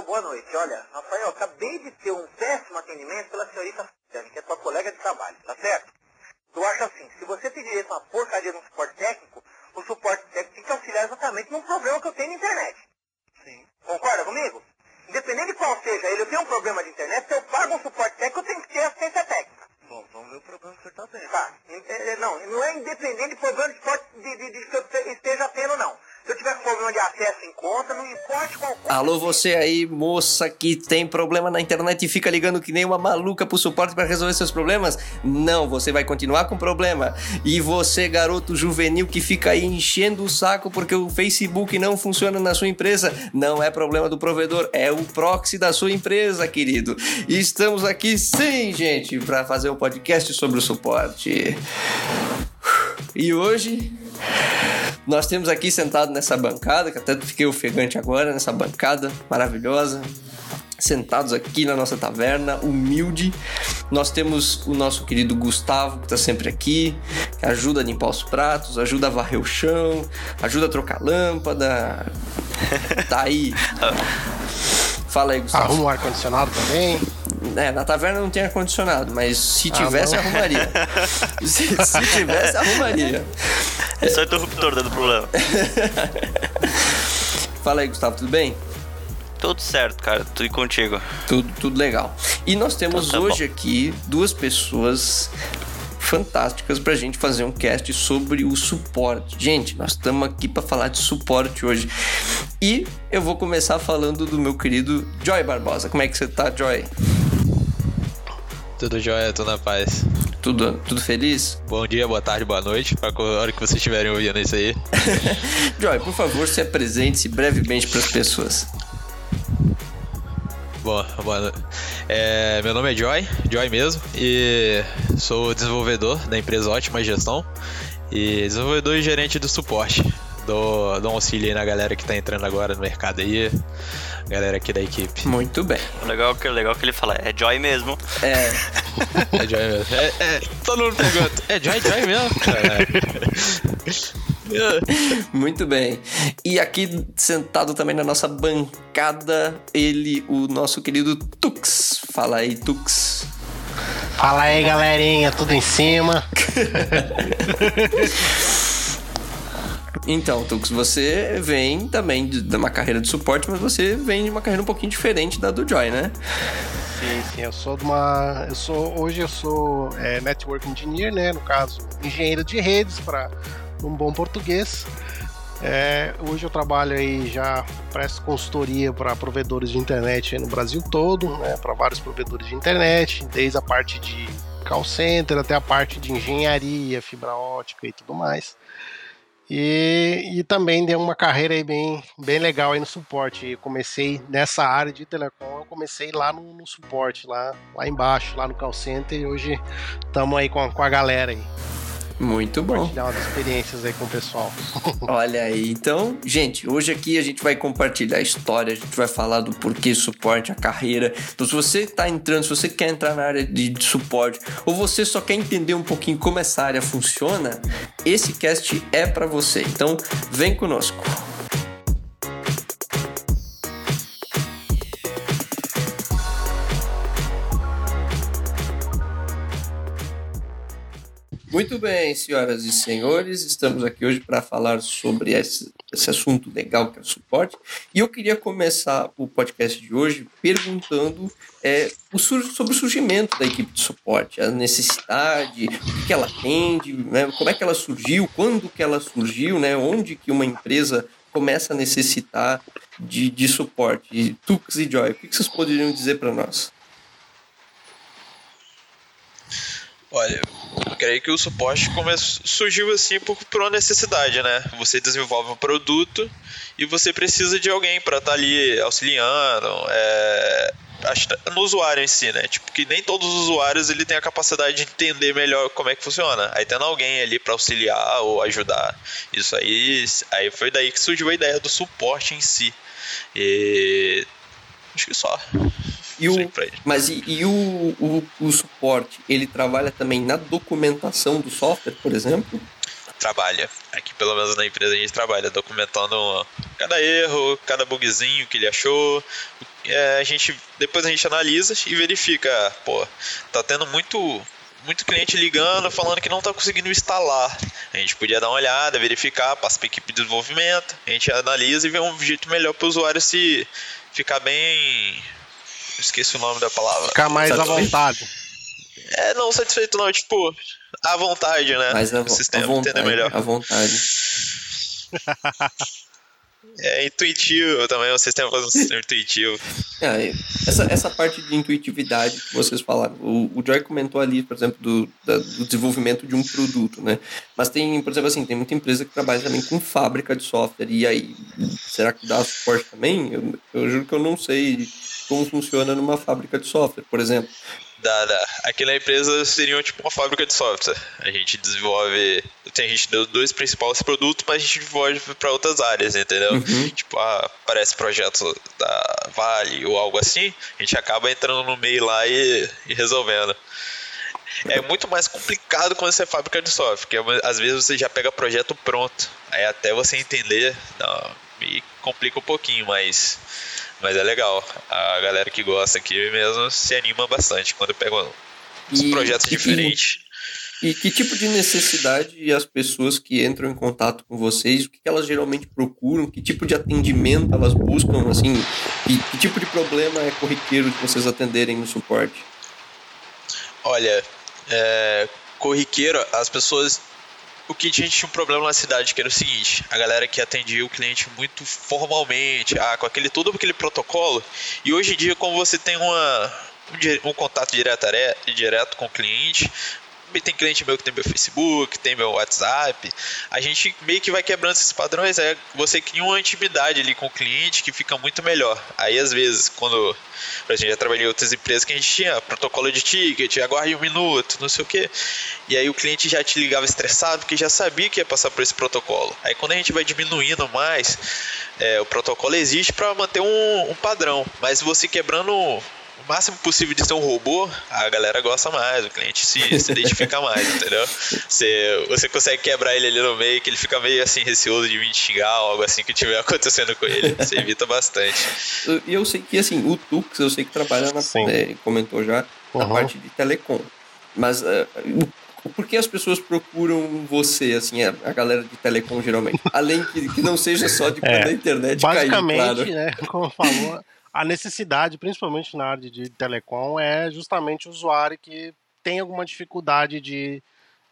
Rafael, boa noite. Olha, Rafael, acabei de ter um péssimo atendimento pela senhorita que é tua colega de trabalho, tá certo? Eu acho assim, se você tem direito a uma porcaria de um suporte técnico, o suporte técnico tem que auxiliar exatamente num problema que eu tenho na internet. Sim. Concorda comigo? Independente de qual seja ele, eu tenho um problema de internet, se eu pago um suporte técnico, eu tenho que ter assistência técnica. Bom, vamos ver o problema que você está tendo. Tá. É, não, não é independente do problema de, de, de, de, que eu esteja tendo, não. Se eu tiver com problema de acesso em conta, não importa qual Alô, você aí, moça que tem problema na internet e fica ligando que nem uma maluca pro suporte para resolver seus problemas? Não, você vai continuar com problema. E você, garoto juvenil que fica aí enchendo o saco porque o Facebook não funciona na sua empresa, não é problema do provedor, é o proxy da sua empresa, querido. E estamos aqui sim, gente, para fazer um podcast sobre o suporte. E hoje nós temos aqui sentado nessa bancada, que até fiquei ofegante agora, nessa bancada maravilhosa, sentados aqui na nossa taverna, humilde. Nós temos o nosso querido Gustavo, que está sempre aqui, que ajuda a limpar os pratos, ajuda a varrer o chão, ajuda a trocar lâmpada. Tá aí. Fala aí, Gustavo. Arruma o ar-condicionado também. É, na taverna não tem ar-condicionado, mas se ah, tivesse, arrumaria. se, se, tivesse, arrumaria. É só interruptor dando problema. Fala aí, Gustavo, tudo bem? Tudo certo, cara. Tudo contigo. Tudo, tudo legal. E nós temos então, tá hoje bom. aqui duas pessoas fantásticas pra gente fazer um cast sobre o suporte. Gente, nós estamos aqui para falar de suporte hoje. E eu vou começar falando do meu querido Joy Barbosa. Como é que você tá, Joy? Tudo jóia, tudo na paz. Tudo, tudo feliz? Bom dia, boa tarde, boa noite, para a hora que vocês estiverem ouvindo isso aí. Joy, por favor, se apresente-se brevemente para as pessoas. Bom, bom é, meu nome é Joy, Joy mesmo, e sou desenvolvedor da empresa Ótima Gestão e desenvolvedor e gerente do suporte. Dou, dou um auxílio aí na galera que está entrando agora no mercado aí, galera aqui da equipe. Muito bem. O legal, que, legal que ele fala, é Joy mesmo. É. é Joy mesmo. É, é, todo mundo pergunta, é Joy, Joy mesmo? É. Muito bem. E aqui sentado também na nossa bancada, ele, o nosso querido Tux. Fala aí, Tux. Fala aí, galerinha, tudo em cima. Então, Tux, você vem também de uma carreira de suporte, mas você vem de uma carreira um pouquinho diferente da do Joy, né? Sim, sim, eu sou de uma. Eu sou. Hoje eu sou é, Network Engineer, né? No caso, engenheiro de redes, para um bom português. É, hoje eu trabalho aí, já presto consultoria para provedores de internet no Brasil todo, né, para vários provedores de internet, desde a parte de call center até a parte de engenharia, fibra ótica e tudo mais. E, e também deu uma carreira aí bem, bem legal aí no suporte. Eu comecei nessa área de telecom, eu comecei lá no, no suporte, lá, lá embaixo, lá no call center, e hoje estamos aí com, com a galera aí. Muito bom. Compartilhar umas experiências aí com o pessoal. Olha aí, então, gente, hoje aqui a gente vai compartilhar a história, a gente vai falar do porquê suporte, a carreira. Então, se você está entrando, se você quer entrar na área de suporte, ou você só quer entender um pouquinho como essa área funciona, esse cast é para você. Então, vem conosco. Muito bem, senhoras e senhores, estamos aqui hoje para falar sobre esse, esse, assunto legal que é o suporte. E eu queria começar o podcast de hoje perguntando é, o, sobre o surgimento da equipe de suporte, a necessidade, o que ela atende, né, como é que ela surgiu, quando que ela surgiu, né, onde que uma empresa começa a necessitar de, de suporte. E Tux e Joy, o que vocês poderiam dizer para nós? Olha, eu creio que o suporte surgiu assim por, por uma necessidade, né? Você desenvolve um produto e você precisa de alguém para estar tá ali auxiliando, é, no usuário em si, né? Tipo, que nem todos os usuários ele tem a capacidade de entender melhor como é que funciona. Aí tendo alguém ali para auxiliar ou ajudar. Isso aí, aí foi daí que surgiu a ideia do suporte em si. E acho que só. E o, mas e, e o, o, o, suporte, ele trabalha também na documentação do software, por exemplo? Trabalha. Aqui, pelo menos na empresa, a gente trabalha documentando cada erro, cada bugzinho que ele achou, é, a gente depois a gente analisa e verifica, pô, tá tendo muito muito cliente ligando falando que não está conseguindo instalar. A gente podia dar uma olhada, verificar, passa para a equipe de desenvolvimento, a gente analisa e vê um jeito melhor para o usuário se ficar bem. Esqueci o nome da palavra. Ficar mais à vontade. É, não satisfeito não, tipo, à vontade, né? Mais a, o sistema, à vontade, melhor. À vontade. É intuitivo também, o sistema faz um sistema intuitivo. É, essa, essa parte de intuitividade que vocês falaram, o, o Joy comentou ali, por exemplo, do, da, do desenvolvimento de um produto, né? Mas tem, por exemplo, assim, tem muita empresa que trabalha também com fábrica de software, e aí, será que dá suporte também? Eu, eu juro que eu não sei como funciona numa fábrica de software, por exemplo da, da, aqui na empresa seria tipo uma fábrica de software. A gente desenvolve. Tem, a gente deu dois principais produtos, mas a gente desenvolve para outras áreas, entendeu? Uhum. Tipo, ah, aparece projeto da Vale ou algo assim, a gente acaba entrando no meio lá e, e resolvendo. É muito mais complicado quando você é fábrica de software, porque às vezes você já pega projeto pronto. Aí até você entender, não, me complica um pouquinho, mas mas é legal. A galera que gosta aqui mesmo se anima bastante quando pega uns e, projetos e, diferentes. E, que tipo de necessidade as pessoas que entram em contato com vocês, o que elas geralmente procuram, que tipo de atendimento elas buscam, assim, que, que tipo de problema é corriqueiro de vocês atenderem no suporte? Olha, é, corriqueiro, as pessoas o que a gente tinha um problema na cidade, que era o seguinte, a galera que atendia o cliente muito formalmente, ah, com aquele todo aquele protocolo, e hoje em dia, como você tem uma, um, um contato direto, direto com o cliente, tem cliente meu que tem meu Facebook, tem meu WhatsApp. A gente meio que vai quebrando esses padrões. Aí você cria uma intimidade ali com o cliente que fica muito melhor. Aí às vezes, quando a gente já trabalhei em outras empresas que a gente tinha protocolo de ticket, aguarde um minuto, não sei o que. E aí o cliente já te ligava estressado porque já sabia que ia passar por esse protocolo. Aí quando a gente vai diminuindo mais, é, o protocolo existe para manter um, um padrão. Mas você quebrando máximo possível de ser um robô, a galera gosta mais, o cliente se, se identifica mais, entendeu? Você, você consegue quebrar ele ali no meio, que ele fica meio assim receoso de vir xingar, algo assim que tiver acontecendo com ele. Você evita bastante. E eu sei que assim, o Tux, eu sei que trabalha na. É, comentou já, na uhum. parte de telecom. Mas uh, por que as pessoas procuram você, assim, a, a galera de telecom geralmente? Além que, que não seja só de quando é, a internet basicamente, cair, claro. né, como falou, a necessidade, principalmente na área de telecom, é justamente o usuário que tem alguma dificuldade de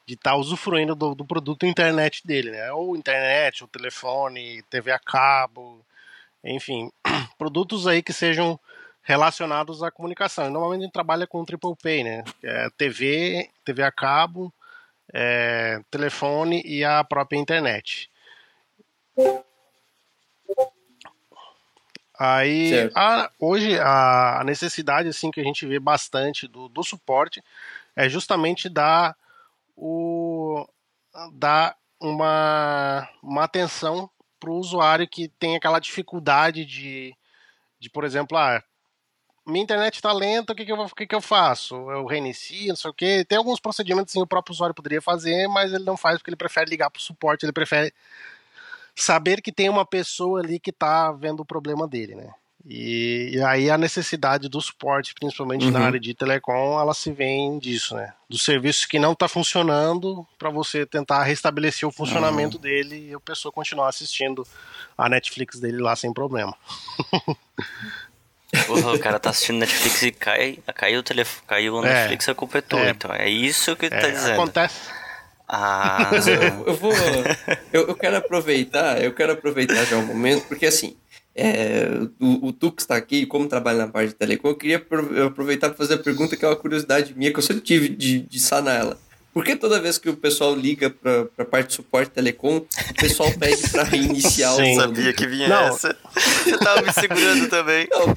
de estar tá usufruindo do, do, produto internet dele, né? Ou internet, ou telefone, TV a cabo, enfim, produtos aí que sejam relacionados à comunicação. E normalmente a gente trabalha com triple pay, né? É TV, TV a cabo, é, telefone e a própria internet. Aí, a, hoje, a, necessidade assim que a gente vê bastante do, do suporte é justamente dar, o, dar uma, uma atenção para o usuário que tem aquela dificuldade de, de por exemplo, ah, minha internet está lenta, o que, que, eu, que, que eu faço? Eu reinicio, não sei o que. Tem alguns procedimentos que o próprio usuário poderia fazer, mas ele não faz porque ele prefere ligar para o suporte, ele prefere saber que tem uma pessoa ali que está vendo o problema dele, né? E, e, aí a necessidade do suporte, principalmente uhum. na área de telecom, ela se vem disso, né? Do serviço que não está funcionando para você tentar restabelecer o funcionamento uhum. dele e a pessoa continuar assistindo a Netflix dele lá sem problema. Porra, o cara tá assistindo Netflix e cai, caiu o telefone, caiu o é. Netflix, é, a culpa é tua. É, então é isso que é, tá dizendo. Acontece. Ah. Mas eu, eu vou. Eu, eu, quero aproveitar, eu quero aproveitar já um momento, porque assim, é, o, o Tux está aqui, como trabalha na parte de telecom, eu queria aproveitar para fazer a pergunta que é uma curiosidade minha, que eu sempre tive de, de sanar ela. Por que toda vez que o pessoal liga para a parte de suporte telecom, o pessoal pede para reiniciar Sim, o modo? sabia que vinha Não. essa. Eu tava me segurando também. Não,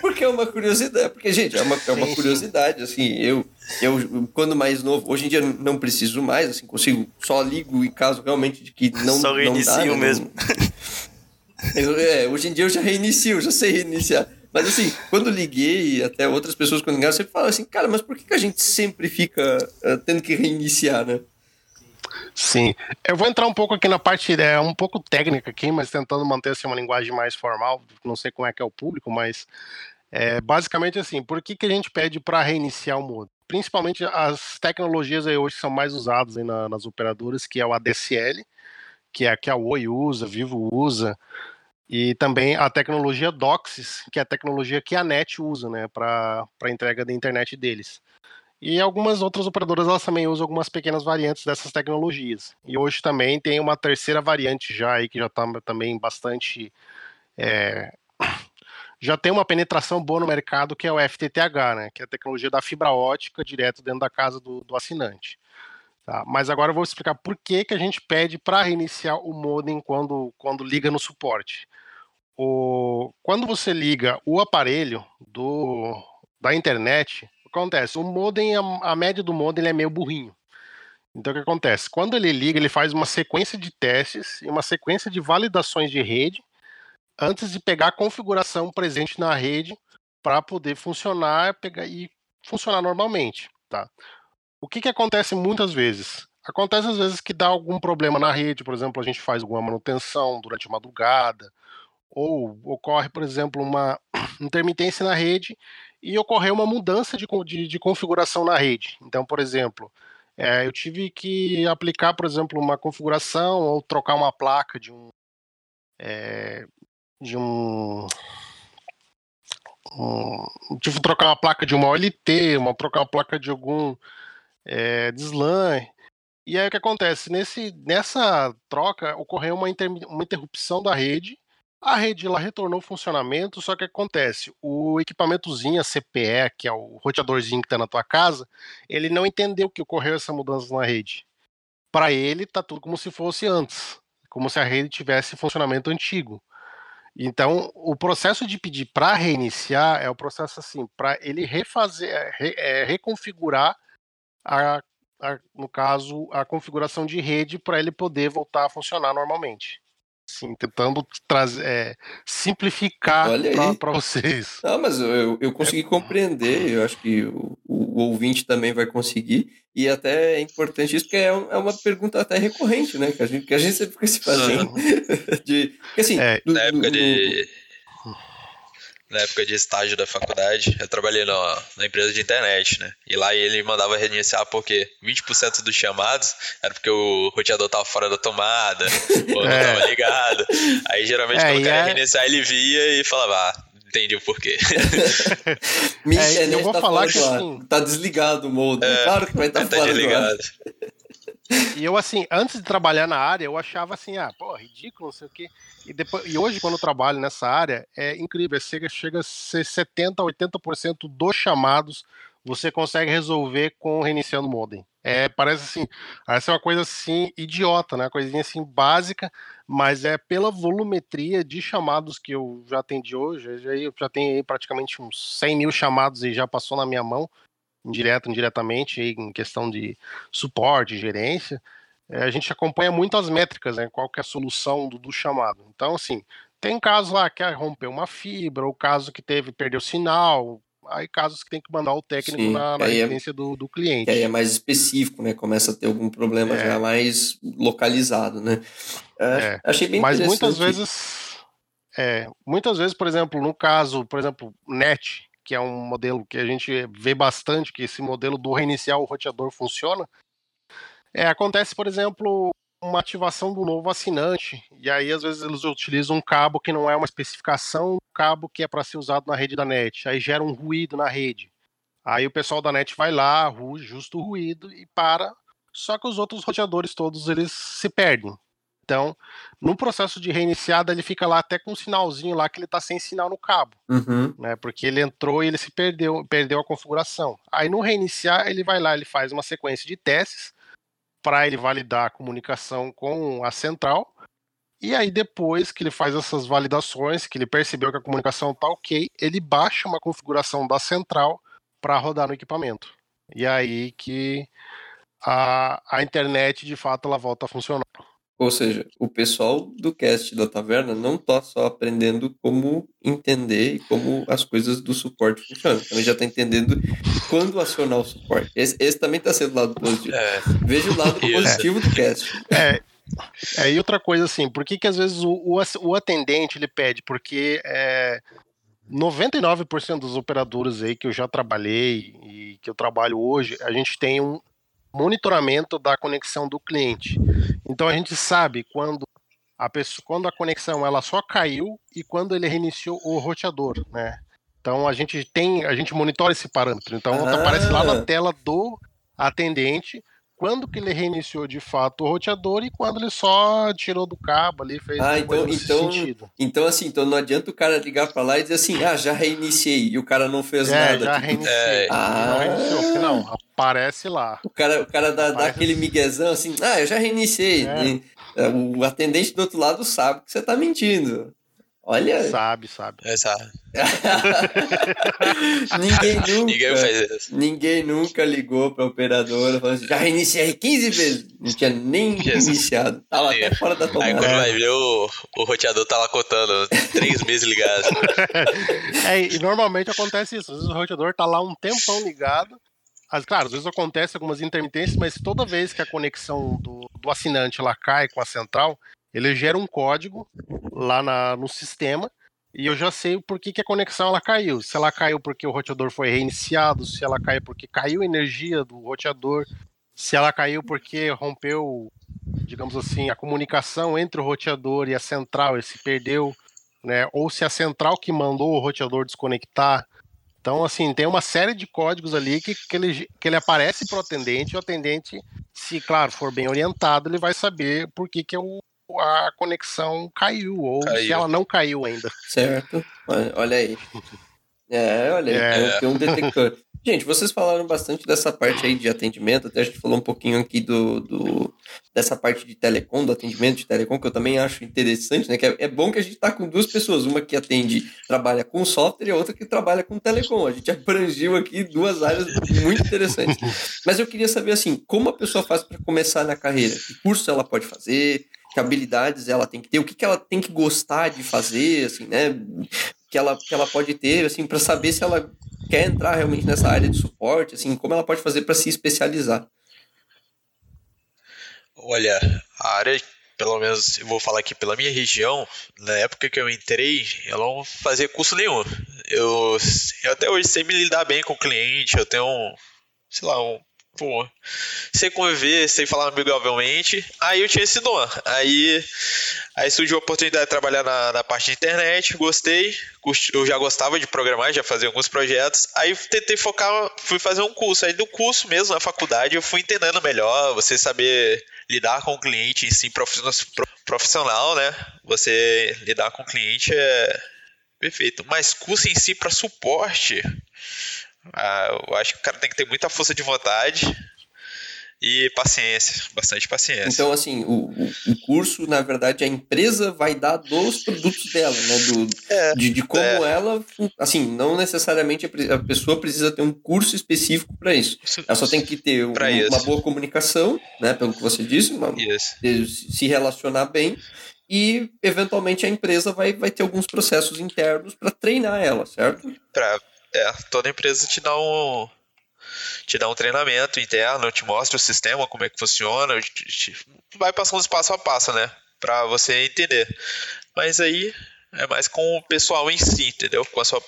porque é uma curiosidade. Porque, gente, é uma, é uma curiosidade. Assim, eu, eu, quando mais novo, hoje em dia não preciso mais, assim, consigo, só ligo em caso realmente de que não, só reinicio não dá, né, mesmo. Eu, é, hoje em dia eu já reinicio, já sei reiniciar. Mas assim, quando liguei, até outras pessoas quando ligaram, sempre falam assim, cara, mas por que, que a gente sempre fica uh, tendo que reiniciar, né? Sim, eu vou entrar um pouco aqui na parte é, um pouco técnica aqui, mas tentando manter assim, uma linguagem mais formal. Não sei como é que é o público, mas É, basicamente assim, por que, que a gente pede para reiniciar o modem? Principalmente as tecnologias aí hoje que são mais usadas na, nas operadoras, que é o ADSL, que é a que a Oi usa, Vivo usa, e também a tecnologia DOCSIS, que é a tecnologia que a NET usa, né, para entrega da internet deles. E algumas outras operadoras elas também usam algumas pequenas variantes dessas tecnologias. E hoje também tem uma terceira variante já aí que já está também bastante é, já tem uma penetração boa no mercado que é o FTTH, né, que é a tecnologia da fibra ótica direto dentro da casa do, do assinante. Tá? Mas agora eu vou explicar por que, que a gente pede para reiniciar o modem quando, quando liga no suporte o, quando você liga o aparelho do, da internet, acontece? O modem, a média do modem é meio burrinho. Então o que acontece? Quando ele liga, ele faz uma sequência de testes e uma sequência de validações de rede antes de pegar a configuração presente na rede para poder funcionar pegar, e funcionar normalmente. Tá? O que, que acontece muitas vezes? Acontece às vezes que dá algum problema na rede, por exemplo, a gente faz alguma manutenção durante a madrugada, ou ocorre, por exemplo, uma intermitência na rede e ocorreu uma mudança de, de, de configuração na rede. Então, por exemplo, é, eu tive que aplicar, por exemplo, uma configuração ou trocar uma placa de um. É, de um, um. Trocar uma placa de uma OLT, uma, trocar uma placa de algum é. E aí o que acontece? Nesse, nessa troca ocorreu uma, inter, uma interrupção da rede a rede lá retornou ao funcionamento, só que acontece, o equipamentozinho, a CPE, que é o roteadorzinho que está na tua casa, ele não entendeu que ocorreu essa mudança na rede. Para ele, tá tudo como se fosse antes, como se a rede tivesse funcionamento antigo. Então, o processo de pedir para reiniciar é o processo assim, para ele refazer, é, re, é, reconfigurar a, a, no caso, a configuração de rede para ele poder voltar a funcionar normalmente assim, tentando trazer, é, simplificar para vocês. Não, mas eu, eu consegui compreender, eu acho que o, o, ouvinte também vai conseguir, e até é importante isso, porque é, é uma pergunta até recorrente, né, que a gente, que a gente sempre fica se fazendo. de, porque, assim, é, do, na época de na época de estágio da faculdade, eu trabalhei na, na empresa de internet, né? E lá ele mandava reiniciar porque 20% dos chamados era porque o roteador tava fora da tomada, ou não é. tava ligado. Aí geralmente é, quando o cara ia é... reiniciar, ele via e falava, ah, entendi o porquê. Minha é, eu vou tá falar que tá desligado o modem. É, claro que vai estar tá, tá fora desligado. E eu, assim, antes de trabalhar na área, eu achava assim, ah, pô, ridículo, não sei o quê. E, depois, e hoje, quando eu trabalho nessa área, é incrível. Chega, chega a ser 70%, 80% dos chamados você consegue resolver com reiniciando o modem. É, parece assim, essa é uma coisa assim, idiota, né? Coisinha assim, básica, mas é pela volumetria de chamados que eu já atendi hoje. Eu já tenho praticamente uns 100 mil chamados e já passou na minha mão indireto, indiretamente, em questão de suporte, gerência, é, a gente acompanha muito as métricas, né? Qual que é a solução do, do chamado. Então, assim, tem casos lá que romper uma fibra, ou caso que teve, perdeu sinal, aí casos que tem que mandar o técnico Sim, na, na é é, do, do cliente. aí é mais específico, né? Começa a ter algum problema é. já mais localizado, né? É, é. Achei bem Mas muitas vezes, é, muitas vezes, por exemplo, no caso, por exemplo, NET, que é um modelo que a gente vê bastante, que esse modelo do reiniciar o roteador funciona. É, acontece, por exemplo, uma ativação do novo assinante, e aí às vezes eles utilizam um cabo que não é uma especificação, um cabo que é para ser usado na rede da net, aí gera um ruído na rede. Aí o pessoal da net vai lá, justo o ruído e para, só que os outros roteadores todos eles se perdem. Então, no processo de reiniciada, ele fica lá até com um sinalzinho lá que ele está sem sinal no cabo, uhum. né? Porque ele entrou e ele se perdeu, perdeu a configuração. Aí no reiniciar, ele vai lá, ele faz uma sequência de testes para ele validar a comunicação com a central. E aí depois que ele faz essas validações, que ele percebeu que a comunicação está ok, ele baixa uma configuração da central para rodar no equipamento. E aí que a, a internet de fato ela volta a funcionar. Ou seja, o pessoal do cast da taverna não está só aprendendo como entender e como as coisas do suporte funcionam. Também já está entendendo quando acionar o suporte. Esse, esse também está sendo o lado positivo. É. Veja o lado positivo do cast. É. É, e outra coisa assim, por que, que às vezes o, o, o atendente ele pede? Porque é, 99% dos operadores aí que eu já trabalhei e que eu trabalho hoje, a gente tem um monitoramento da conexão do cliente. Então a gente sabe quando a pessoa, quando a conexão ela só caiu e quando ele reiniciou o roteador, né? Então a gente tem, a gente monitora esse parâmetro. Então ah. aparece lá na tela do atendente quando que ele reiniciou de fato o roteador e quando ele só tirou do cabo ali, fez ah, então, então, sentido. Então, assim, então não adianta o cara ligar para lá e dizer assim, ah, já reiniciei, e o cara não fez é, nada. Já tipo, reiniciei. É, ah, não reiniciou, não, aparece lá. O cara, o cara dá, dá aquele miguezão assim, ah, eu já reiniciei. É. é. O atendente do outro lado sabe que você tá mentindo. Olha. Sabe, sabe. É, sabe. ninguém nunca. ninguém faz isso. Ninguém nunca ligou pra operadora falando assim, já reiniciei 15 vezes. Não tinha nem Jesus. iniciado. Tava até fora da tomada. Aí quando vai ver, o, o roteador tá lá contando três meses ligado. é, e normalmente acontece isso. Às vezes o roteador tá lá um tempão ligado. As, claro, às vezes acontece algumas intermitências, mas toda vez que a conexão do, do assinante lá cai com a central, ele gera um código lá na, no sistema e eu já sei por que, que a conexão ela caiu. Se ela caiu porque o roteador foi reiniciado, se ela caiu porque caiu a energia do roteador, se ela caiu porque rompeu, digamos assim, a comunicação entre o roteador e a central e se perdeu, né? Ou se a central que mandou o roteador desconectar. Então, assim, tem uma série de códigos ali que, que, ele, que ele aparece para o atendente, e o atendente, se, claro, for bem orientado, ele vai saber por que, que o, a conexão caiu, ou caiu. se ela não caiu ainda. Certo. Olha aí. É, olha aí, é. tem um detector. Gente, vocês falaram bastante dessa parte aí de atendimento, até a gente falou um pouquinho aqui do, do dessa parte de telecom, do atendimento de telecom, que eu também acho interessante, né? Que é, é bom que a gente tá com duas pessoas, uma que atende, trabalha com software e a outra que trabalha com telecom. A gente abrangiu aqui duas áreas muito interessantes. Mas eu queria saber assim, como a pessoa faz para começar na carreira? Que curso ela pode fazer? Que habilidades ela tem que ter, o que, que ela tem que gostar de fazer, assim, né? Que ela, que ela pode ter, assim, para saber se ela quer entrar realmente nessa área de suporte, assim, como ela pode fazer para se especializar. Olha, a área, pelo menos eu vou falar aqui pela minha região, na época que eu entrei, eu não fazia curso nenhum. Eu, eu até hoje sei me lidar bem com o cliente, eu tenho um, sei lá, um pô, sei conviver, sei falar amigavelmente. Aí eu tinha esse dom. Aí, aí surgiu a oportunidade de trabalhar na, na parte de internet, gostei. Eu já gostava de programar, já fazia alguns projetos. Aí tentei focar, fui fazer um curso. Aí do curso mesmo, na faculdade, eu fui entendendo melhor, você saber lidar com o cliente em si profissional, né? Você lidar com o cliente é perfeito. Mas curso em si para suporte ah, eu acho que o cara tem que ter muita força de vontade e paciência, bastante paciência. Então, assim, o, o curso, na verdade, a empresa vai dar dos produtos dela, né? Do, é, de, de, como é. ela. Assim, não necessariamente a pessoa precisa ter um curso específico para isso. Ela só tem que ter uma, uma, boa comunicação, né? Pelo que você disse, uma, se relacionar bem. E, eventualmente, a empresa vai, vai ter alguns processos internos para treinar ela, certo? Para é, toda empresa te dá um te dá um treinamento interno, te mostra o sistema, como é que funciona, te, te, vai passando passo a passo, né, para você entender. Mas aí é mais com o pessoal em si, entendeu? Com a sua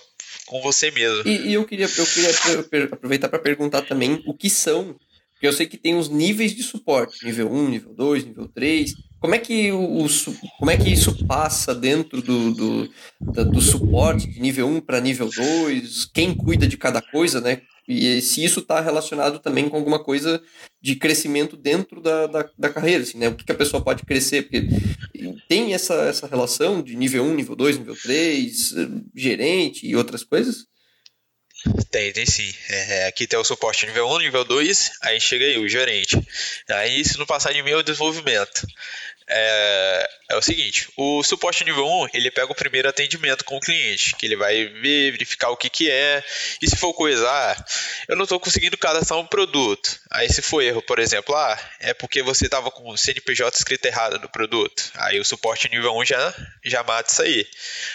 com você mesmo. E, e eu queria eu queria aproveitar para perguntar também o que são, porque eu sei que tem os níveis de suporte, nível 1, nível 2, nível 3. Como é que, o, como é que isso passa dentro do, do, do suporte de nível 1 para nível 2? Quem cuida de cada coisa, né? E se isso está relacionado também com alguma coisa de crescimento dentro da, da, da, carreira, assim, né? O que, a pessoa pode crescer? Porque tem essa, essa relação de nível 1, nível 2, nível 3, gerente e outras coisas? Tem, tem sim. É, é, aqui tem o suporte nível 1, nível 2, aí chega aí o gerente. Aí, se não passar de mim, é o desenvolvimento é, é, o seguinte, o suporte nível 1, ele pega o primeiro atendimento com o cliente, que ele vai ver, verificar o que que é, e se for coisa, ah, eu não estou conseguindo cadastrar um produto, aí se for erro, por exemplo, ah, é porque você estava com o CNPJ escrito errado no produto, aí o suporte nível 1 já, já mata isso aí.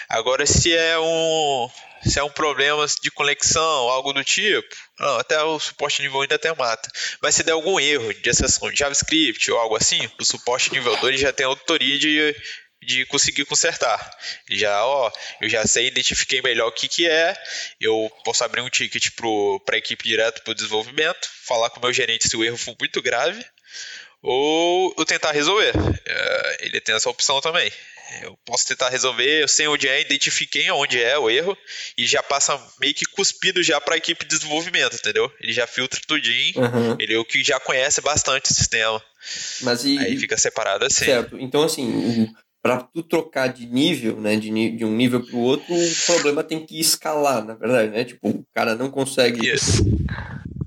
Agora, se é um, se é um problema de conexão, algo do tipo, não, até o suporte nível 1 ainda até mata. Mas se der algum erro de acessão de JavaScript ou algo assim, o suporte nível 2 já tem autoria de, de conseguir consertar. Já, ó, eu já sei, identifiquei melhor o que, que é, eu posso abrir um ticket para a equipe direto para o desenvolvimento, falar com o meu gerente se o erro for muito grave, ou eu tentar resolver. É, ele tem essa opção também. Eu posso tentar resolver, eu sei onde é, identifiquei onde é o erro e já passa meio que cuspido já para a equipe de desenvolvimento, entendeu? Ele já filtra tudinho, uhum. ele é o que já conhece bastante o sistema. Mas e, Aí fica separado assim. Certo. Então, assim, para tu trocar de nível, né, de, de um nível para o outro, o problema tem que escalar, na verdade, né? Tipo, o cara não consegue. Isso.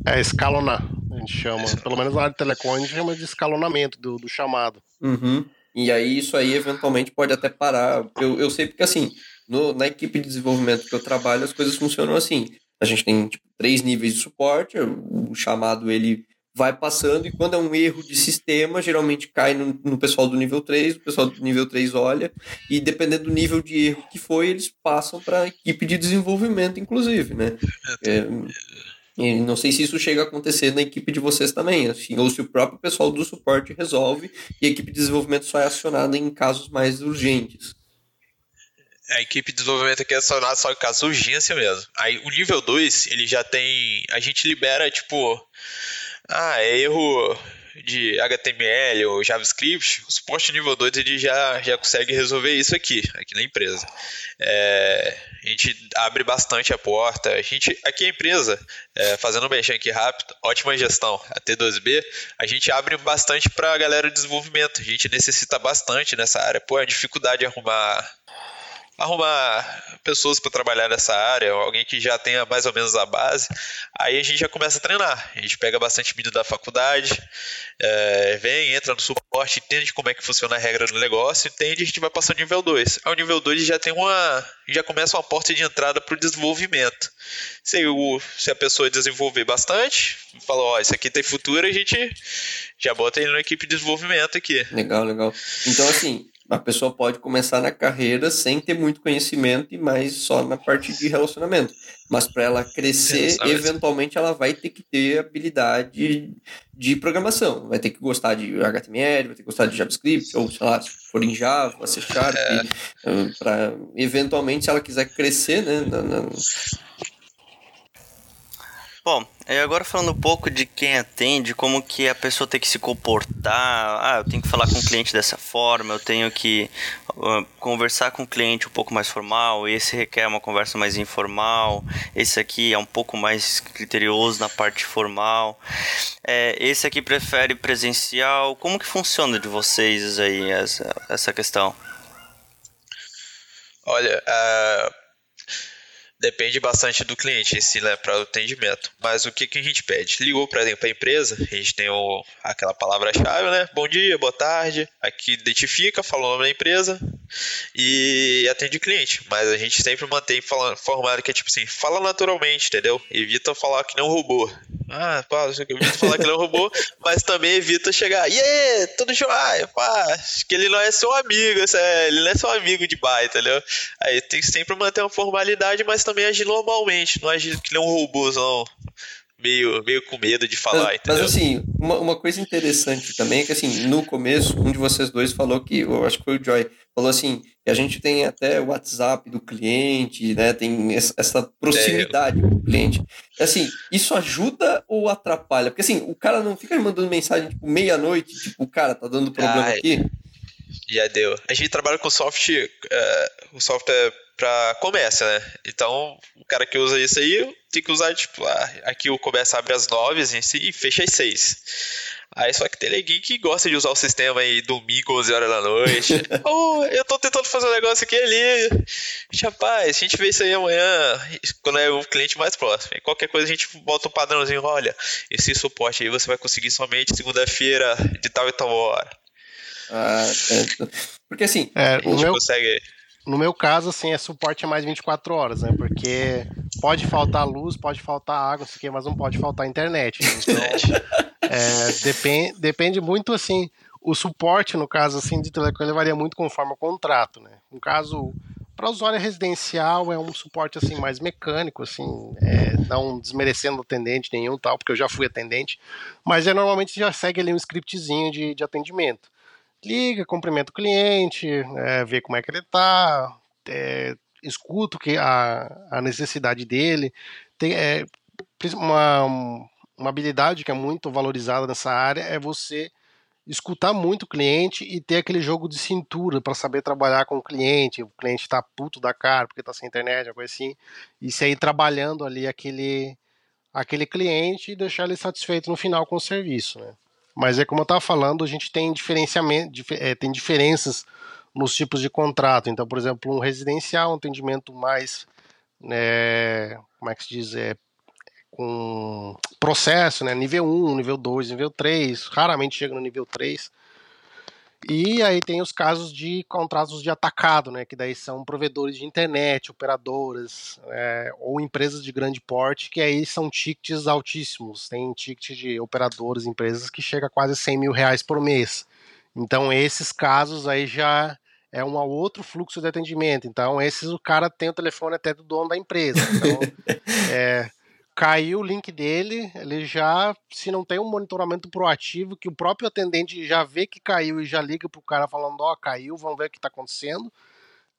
É, escalonar, a gente chama. Pelo menos na área de telecom, a gente chama de escalonamento do, do chamado. Uhum. E aí, isso aí, eventualmente, pode até parar. Eu, eu sei porque, assim, no, na equipe de desenvolvimento que eu trabalho, as coisas funcionam assim. A gente tem, tipo, três níveis de suporte, o chamado, ele vai passando e quando é um erro de sistema, geralmente cai no, no, pessoal do nível 3, o pessoal do nível 3 olha e dependendo do nível de erro que foi, eles passam para a equipe de desenvolvimento, inclusive, né? É, e não sei se isso chega a acontecer na equipe de vocês também, assim, ou se o próprio pessoal do suporte resolve e a equipe de desenvolvimento só é acionada em casos mais urgentes. A equipe de desenvolvimento aqui é acionada só em casos de urgência mesmo. Aí o nível 2, ele já tem. A gente libera, tipo ah, é erro de HTML ou JavaScript, o suporte nível 2 ele já, já consegue resolver isso aqui, aqui na empresa. É, a gente abre bastante a porta. A gente, aqui a empresa, é, fazendo um mexer aqui rápido, ótima gestão, a T2B, a gente abre bastante para a galera de desenvolvimento. A gente necessita bastante nessa área. Pô, a dificuldade de arrumar arrumar pessoas para trabalhar nessa área, alguém que já tenha mais ou menos a base, aí a gente já começa a treinar. A gente pega bastante vídeo da faculdade, é, vem, entra no suporte, entende como é que funciona a regra do negócio, entende, a gente vai passando nível 2. Ao nível 2 já tem uma. já começa uma porta de entrada para o desenvolvimento. Se, o, se a pessoa desenvolver bastante, fala, ó, isso aqui tem futuro, a gente já bota ele na equipe de desenvolvimento aqui. Legal, legal. Então, assim, a pessoa pode começar na carreira sem ter muito conhecimento e mais só na parte de relacionamento. Mas para ela crescer, eventualmente ela vai ter que ter habilidade de programação. Vai ter que gostar de HTML, vai ter que gostar de JavaScript, ou sei lá, se for em Java, C Sharp, é. Eh, para eventualmente, se ela quiser crescer, né, na, na, Bom, agora falando um pouco de quem atende, como que a pessoa tem que se comportar. Ah, eu tenho que falar com o cliente dessa forma, eu tenho que uh, conversar com o cliente um pouco mais formal, esse requer uma conversa mais informal, esse aqui é um pouco mais criterioso na parte formal, é, esse aqui prefere presencial. Como que funciona de vocês aí essa, essa questão? Olha, uh Depende bastante do cliente esse né, para o atendimento. Mas o que, que a gente pede? Ligou para a empresa, a gente tem o, aquela palavra-chave, né? Bom dia, boa tarde. Aqui identifica, fala o nome da empresa e atende o cliente. Mas a gente sempre mantém falando, formado que é tipo assim, fala naturalmente, entendeu? Evita falar que um robô. Ah, pá, evita falar que não robô, mas também evita chegar, e aí, tudo jóia, pá, acho que ele não é seu amigo, é, ele não é seu amigo de bar, entendeu? Aí tem que sempre manter uma formalidade, mas também também agir normalmente, não agir que nem um robôzão meio, meio com medo de falar, mas, entendeu? Mas assim, uma, uma coisa interessante também é que assim, no começo, um de vocês dois falou que, eu acho que foi o Joy, falou assim, que a gente tem até o WhatsApp do cliente, né? Tem essa proximidade é. com o cliente. Assim, isso ajuda ou atrapalha? Porque assim, o cara não fica mandando mensagem tipo meia-noite, tipo, o cara tá dando problema Ai, aqui. Já deu. A gente trabalha com software, uh, software para comércio, né? Então, o cara que usa isso aí tem que usar, tipo, ah, aqui o comércio abre às 9 em si, e fecha às 6. Aí só que tem ninguém que gosta de usar o sistema aí domingo, 11 horas da noite. oh, eu tô tentando fazer um negócio aqui ali. Rapaz, a gente vê isso aí amanhã, quando é o cliente mais próximo. E qualquer coisa a gente bota um padrãozinho, olha, esse suporte aí você vai conseguir somente segunda-feira de tal e tal hora. Ah, é. Porque assim, é, a gente meu... consegue no meu caso, assim, é suporte mais 24 horas, né? Porque pode faltar luz, pode faltar água, sei mas não pode faltar internet. Então, é, depende, depende muito, assim, o suporte, no caso, assim, de telecom, ele varia muito conforme o contrato, né? No caso, para usuário residencial, é um suporte, assim, mais mecânico, assim, é, não desmerecendo atendente nenhum, tal, porque eu já fui atendente, mas é, normalmente já segue ali um scriptzinho de, de atendimento. Liga, cumprimenta o cliente, é, vê como é que ele tá, é, escuta que a, a necessidade dele. Tem, é, uma, uma habilidade que é muito valorizada nessa área é você escutar muito o cliente e ter aquele jogo de cintura para saber trabalhar com o cliente. O cliente está puto da cara porque está sem internet, alguma coisa assim. E sair trabalhando ali aquele, aquele cliente e deixar ele satisfeito no final com o serviço, né? Mas é como eu estava falando, a gente tem diferenciamento, é, tem diferenças nos tipos de contrato. Então, por exemplo, um residencial, um atendimento mais, né, como é que se diz, é, com processo, né, nível 1, nível 2, nível 3, raramente chega no nível 3. E aí tem os casos de contratos de atacado, né, que daí são provedores de internet, operadoras é, ou empresas de grande porte, que aí são tickets altíssimos. Tem ticket de operadoras, empresas que chega a quase 100 mil reais por mês. Então esses casos aí já é um outro fluxo de atendimento. Então esses o cara tem o telefone até do dono da empresa. Então, é, caiu o link dele, ele já, se não tem um monitoramento proativo, que o próprio atendente já vê que caiu e já liga pro cara falando, ó, oh, caiu, vamos ver o que tá acontecendo.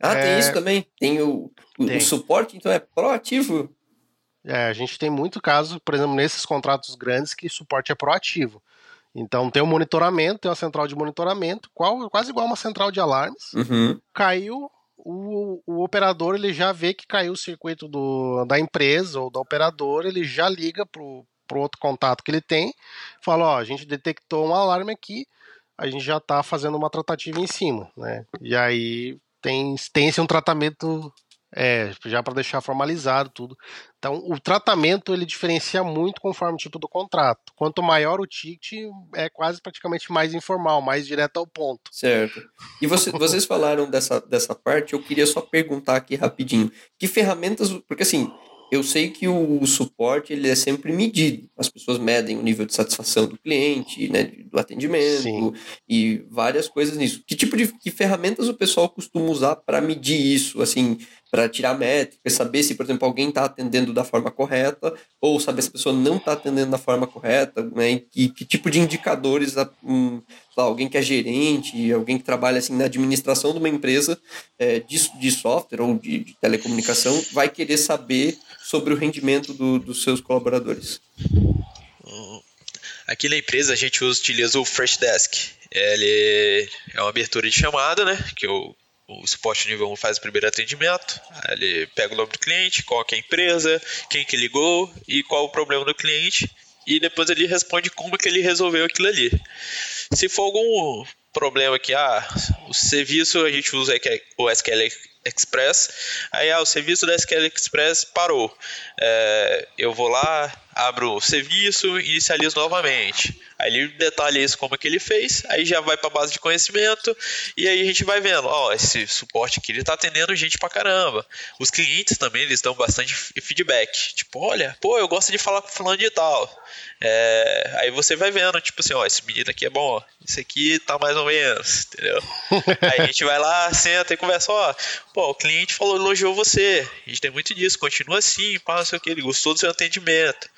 Ah, é... tem isso também? Tem o, o, tem o, suporte, então é proativo? É, a gente tem muito caso, por exemplo, nesses contratos grandes, que suporte é proativo. Então tem um monitoramento, tem uma central de monitoramento, qual, quase igual uma central de alarmes. Uhum. Caiu, o, o operador ele já vê que caiu o circuito do, da empresa ou da operadora, ele já liga pro, pro outro contato que ele tem, fala, ó, a gente detectou um alarme aqui, a gente já está fazendo uma tratativa em cima, né? E aí tem, tem esse um tratamento é, já para deixar formalizado tudo. Então, o tratamento ele diferencia muito conforme o tipo do contrato. Quanto maior o ticket, é quase praticamente mais informal, mais direto ao ponto. Certo. E você, vocês falaram dessa, dessa parte, eu queria só perguntar aqui rapidinho. Que ferramentas. Porque assim, eu sei que o suporte ele é sempre medido. As pessoas medem o nível de satisfação do cliente, né, do atendimento Sim. e várias coisas nisso. Que tipo de que ferramentas o pessoal costuma usar para medir isso, assim, para tirar métricas, saber se, por exemplo, alguém está atendendo da forma correta ou saber se a pessoa não está atendendo da forma correta, né? E que tipo de indicadores um, lá, alguém que é gerente, alguém que trabalha assim na administração de uma empresa é, de, de software ou de, de telecomunicação vai querer saber sobre o rendimento do, dos seus colaboradores? Aqui na empresa a gente utiliza o Freshdesk. Ele é uma abertura de chamada, né? Que o, o suporte nível 1 faz o primeiro atendimento. Ele pega o nome do cliente, qual é a empresa, quem que ligou e qual o problema do cliente. E depois ele responde como que ele resolveu aquilo ali. Se for algum problema que ah, o serviço a gente usa o SQL Express. Aí ah, o serviço da SQL Express parou. É, eu vou lá, abro o serviço e inicializo novamente. Aí ele detalha isso como é que ele fez, aí já vai para a base de conhecimento e aí a gente vai vendo, ó, esse suporte aqui ele está atendendo gente pra caramba. Os clientes também eles dão bastante feedback, tipo, olha, pô, eu gosto de falar com fulano de tal. É, aí você vai vendo, tipo assim, ó, esse menino aqui é bom, esse aqui tá mais ou menos, entendeu? aí a gente vai lá, senta e conversa, ó, pô, o cliente falou, elogiou você, a gente tem muito disso, continua assim, pá, não sei o que, ele gostou do seu atendimento.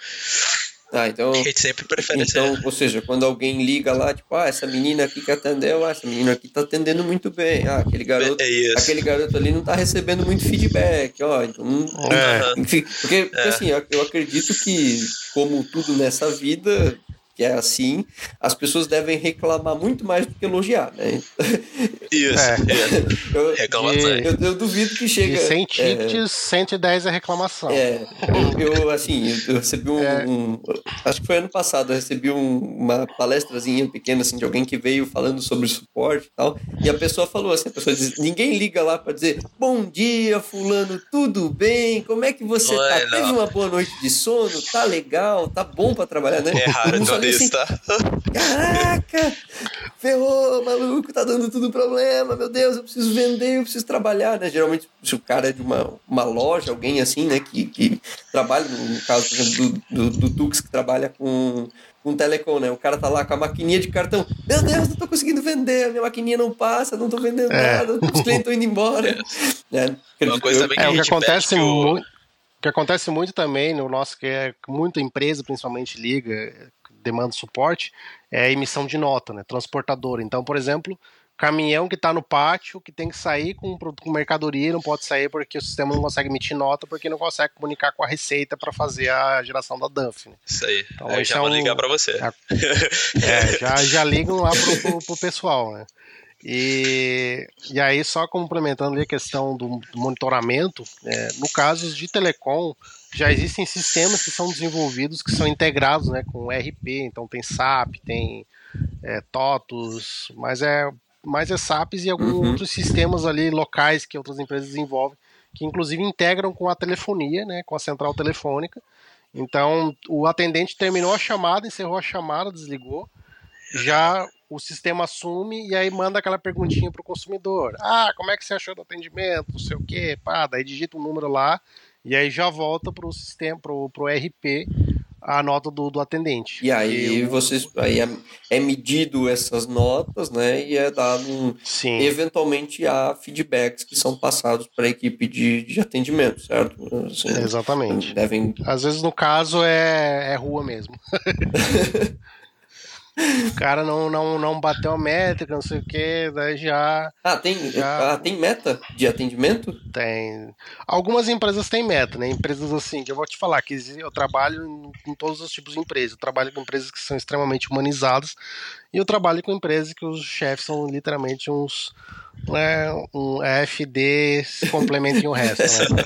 Ah, então. A gente sempre prefere Então, ser. ou seja, quando alguém liga lá, tipo, ah, essa menina aqui que atendeu, ah, essa menina aqui tá atendendo muito bem. Ah, aquele garoto. É aquele garoto ali não tá recebendo muito feedback, ó. Então, é. enfim, porque, porque é. assim, eu acredito que, como tudo nessa vida, que é assim, as pessoas devem reclamar muito mais do que elogiar, né? Isso, é. é. Eu, eu, eu, duvido que chegue. De 100 tickets, é, 110 é reclamação. É, eu, eu assim, eu recebi um, é. um, Acho que foi ano passado, eu recebi um, uma palestrazinha pequena, assim, de alguém que veio falando sobre suporte e tal, e a pessoa falou assim: a pessoa diz, ninguém liga lá para dizer, bom dia, Fulano, tudo bem? Como é que você Oi, tá? Não. Teve uma boa noite de sono? Tá legal? Tá bom para trabalhar, né? É raro, assim, tá? Caraca! Ferrou, maluco, tá dando tudo problema, meu Deus, eu preciso vender, eu preciso trabalhar, né? Geralmente, se o cara é de uma, uma loja, alguém assim, né, que, que trabalha, no caso, por exemplo, do, do, do Tux, que trabalha com, com telecom, né? O cara tá lá com a maquininha de cartão. Meu Deus, não tô conseguindo vender, a minha maquininha não passa, não tô vendendo é. nada, os clientes estão indo embora. É. É. Uma coisa também que, é, o que acontece muito. O que acontece muito também no nosso, que é muita empresa principalmente liga, demanda suporte é emissão de nota, né? Transportadora. Então, por exemplo, caminhão que está no pátio, que tem que sair com, com mercadoria, não pode sair porque o sistema não consegue emitir nota, porque não consegue comunicar com a Receita para fazer a geração da DUNF. Né? Isso aí. Então, aí já é vão um... ligar para você. É, já, já ligam lá pro, pro pessoal, né? E, e aí, só complementando a questão do, do monitoramento, é, no caso de telecom, já existem sistemas que são desenvolvidos que são integrados né, com RP, então tem SAP, tem é, TOTUS, mas é mais é SAPs e alguns uhum. outros sistemas ali locais que outras empresas desenvolvem, que inclusive integram com a telefonia, né, com a central telefônica. Então, o atendente terminou a chamada, encerrou a chamada, desligou. Já o sistema assume e aí manda aquela perguntinha para o consumidor. Ah, como é que você achou do atendimento? Não sei o quê. Pá, daí digita um número lá e aí já volta para o sistema, para o RP a nota do, do atendente. E aí eu... vocês aí é, é, medido essas notas, né? E é dado um, Sim. eventualmente há feedbacks que são passados para a equipe de, de atendimento, certo? Assim, Exatamente. Devem... Às vezes no caso é, é rua mesmo. o cara não, não, não bateu a métrica, não sei o que, daí já. Ah, tem, já... ah, tem meta de atendimento? Tem. Algumas empresas têm meta, né? Empresas assim, que eu vou te falar, que eu trabalho em, todos os tipos de empresas. Eu trabalho com empresas que são extremamente humanizadas e eu trabalho com empresas que os chefes são literalmente uns. Né, um FD complementem o resto, né?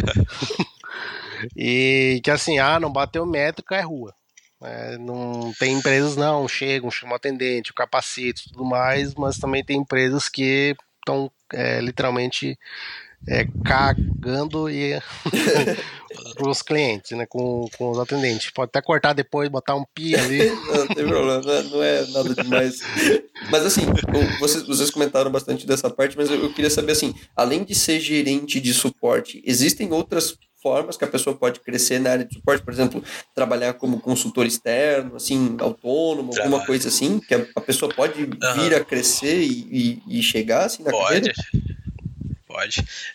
e que assim, ah, não bateu métrica, é rua. É, não tem empresas não chegam, chamam atendente, capacete, tudo mais, mas também tem empresas que estão é, literalmente é, cagando e para os clientes, né, com, com os atendentes. Pode até cortar depois, botar um pi ali. não, tem problema, não é, não é nada demais. mas assim, vocês, vocês comentaram bastante dessa parte, mas eu, eu queria saber assim, além de ser gerente de suporte, existem outras formas que a pessoa pode crescer na área de suporte, por exemplo, trabalhar como consultor externo, assim, autônomo, Trabalho. alguma coisa assim, que a pessoa pode uhum. vir a crescer e, e, e, chegar assim na pode. carreira? Pode.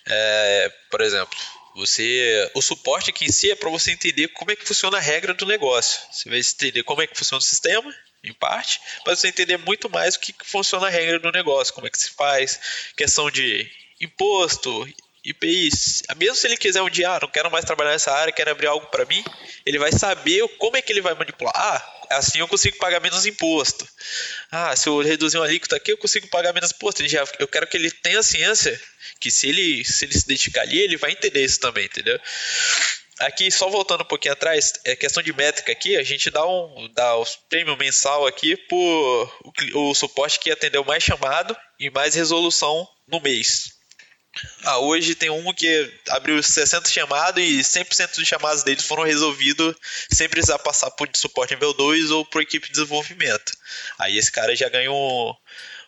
É, por exemplo, você, o suporte aqui em si é para você entender como é que funciona a regra do negócio. Você vai entender como é que funciona o sistema, em parte, para você entender muito mais o que funciona a regra do negócio, como é que se faz, questão de imposto, IPI, mesmo se ele quiser um dia, ah, não quero mais trabalhar nessa área, quero abrir algo para mim, ele vai saber como é que ele vai manipular. Ah, assim eu consigo pagar menos imposto. Ah, se eu reduzir uma alíquota aqui, eu consigo pagar menos imposto. Ele já, eu quero que ele tenha ciência que se ele, se ele se dedicar ali, ele vai entender isso também, entendeu? Aqui, só voltando um pouquinho atrás, é questão de métrica aqui, a gente dá um dá o prêmio mensal aqui por o, o suporte que atendeu mais chamado e mais resolução no mês. Ah, hoje tem um que abriu 60 chamados e 100% dos chamados deles foram resolvidos sem precisar passar por suporte nível 2 ou por equipe de desenvolvimento. Aí esse cara já ganhou